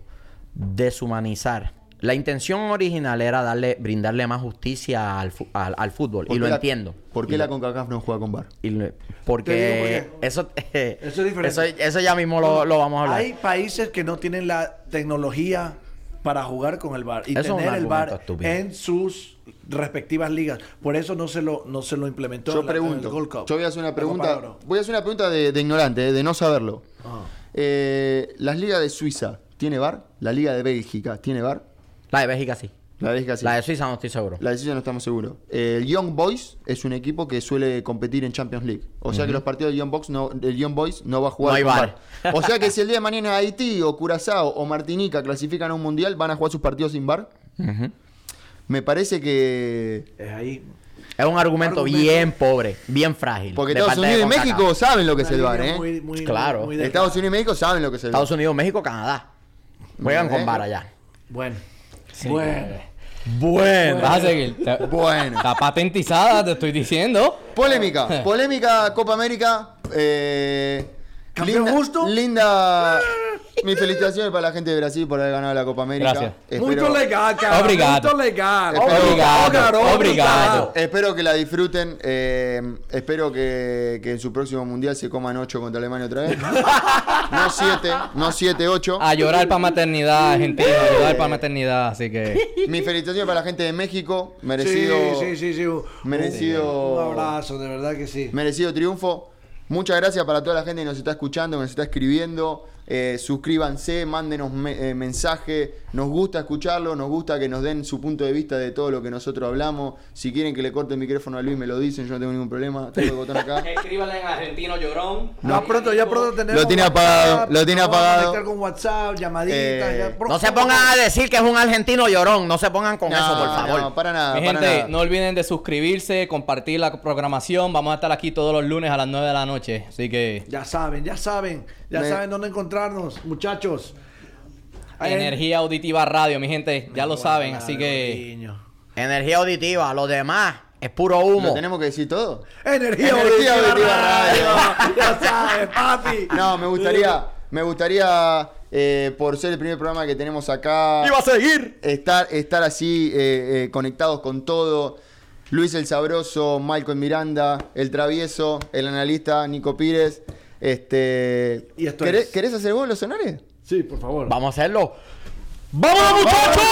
deshumanizar. La intención original era darle, brindarle más justicia al, fu- al- al fútbol. ¿Por Y lo la- entiendo. ¿Por qué Y la CONCACAF no juega con VAR? porque eso, Eso es diferente. Eso, eso ya mismo lo, lo vamos a hablar. Hay países que no tienen la tecnología para jugar con el VAR y Eso tener el VAR estúpido. en sus respectivas ligas. Por eso no se lo, no se lo implementó Yo en la- en el pregunto. Gold Cup. Yo voy a hacer una pregunta. Voy a hacer una pregunta de, de ignorante, eh, de no saberlo. Ah. Eh, ¿Las ligas de Suiza tiene VAR? ¿La liga de Bélgica tiene VAR? La de Bélgica sí. La de Bélgica sí. La de Suiza no estoy seguro. La de Suiza no estamos seguros. Eh, el Young Boys es un equipo que suele competir en Champions League. O sea que los partidos del Young, Boys no, del Young Boys no va a jugar No hay. VAR. O sea que si el día de mañana Haití o Curazao o Martinica clasifican a un mundial, van a jugar sus partidos sin VAR. Ujú. Me parece que. Es ahí. Es un argumento, Argumento. bien pobre, bien frágil. Porque Estados Unidos y. México saben lo que es el línea ¿eh? muy- muy- Claro. muy. Estados Unidos y México saben lo que es el VAR. Estados Unidos, México, Canadá. Juegan con VAR allá. Bueno. Bueno. Bueno. Vas a seguir. Bueno. Está patentizada, te estoy diciendo. Polémica. Polémica Copa América. Eh, ¿Campeón linda, justo? Linda. Mis felicitaciones para la gente de Brasil por haber ganado la Copa América. Gracias. Espero, Muy legal, cara. Obrigado. Muy legal. Espero- Obrigado, obrigado. espero que la disfruten. eh, espero que, que en su próximo mundial se coman 8 contra Alemania otra vez. no 7, no 7, 8. A llorar para maternidad, Argentina. A llorar para maternidad, así que. Mis felicitaciones para la gente de México. Sí, Merecido, sí, sí, sí. Un- merecido- Un abrazo, de verdad que sí. merecido triunfo. Muchas gracias para toda la gente que nos está escuchando, que nos está escribiendo. Eh, suscríbanse, mándenos me- eh, mensaje. Nos gusta escucharlo, nos gusta que nos den su punto de vista de todo lo que nosotros hablamos. Si quieren que le corte el micrófono a Luis, me lo dicen, yo no tengo ningún problema. Tengo el botón acá. Escríbanle en argentino llorón. Ya pronto, ya pronto tenemos. Lo tiene WhatsApp, apagado, lo tiene nos vamos a apagado. conectar con WhatsApp, llamaditas. Eh, ya No se pongan a decir que es un argentino llorón. No se pongan con No, eso, por favor. no, para nada. Mi para gente, nada. no olviden de suscribirse, compartir la programación. Vamos a estar aquí todos los lunes a las 9 de la noche. Así que Ya saben, ya saben. Ya Me- saben dónde encontrarnos, muchachos. Energía Auditiva Radio, mi gente, ya lo saben. Así que Niño. Energía auditiva. Lo demás es puro humo. ¿Lo tenemos que decir todo? Energía, Energía Auditiva Auditiva Radio. ya sabes, papi. No, me gustaría, me gustaría, eh, por ser el primer programa que tenemos acá, a seguir. estar, estar así eh, eh, conectados con todo. Luis el Sabroso, Michael Miranda, el Travieso, el analista Nico Pires. Este, Y esto ¿querés, es- ¿Querés hacer vos los sonores? Sí, por favor. Vamos a hacerlo. ¡Vamos, muchachos!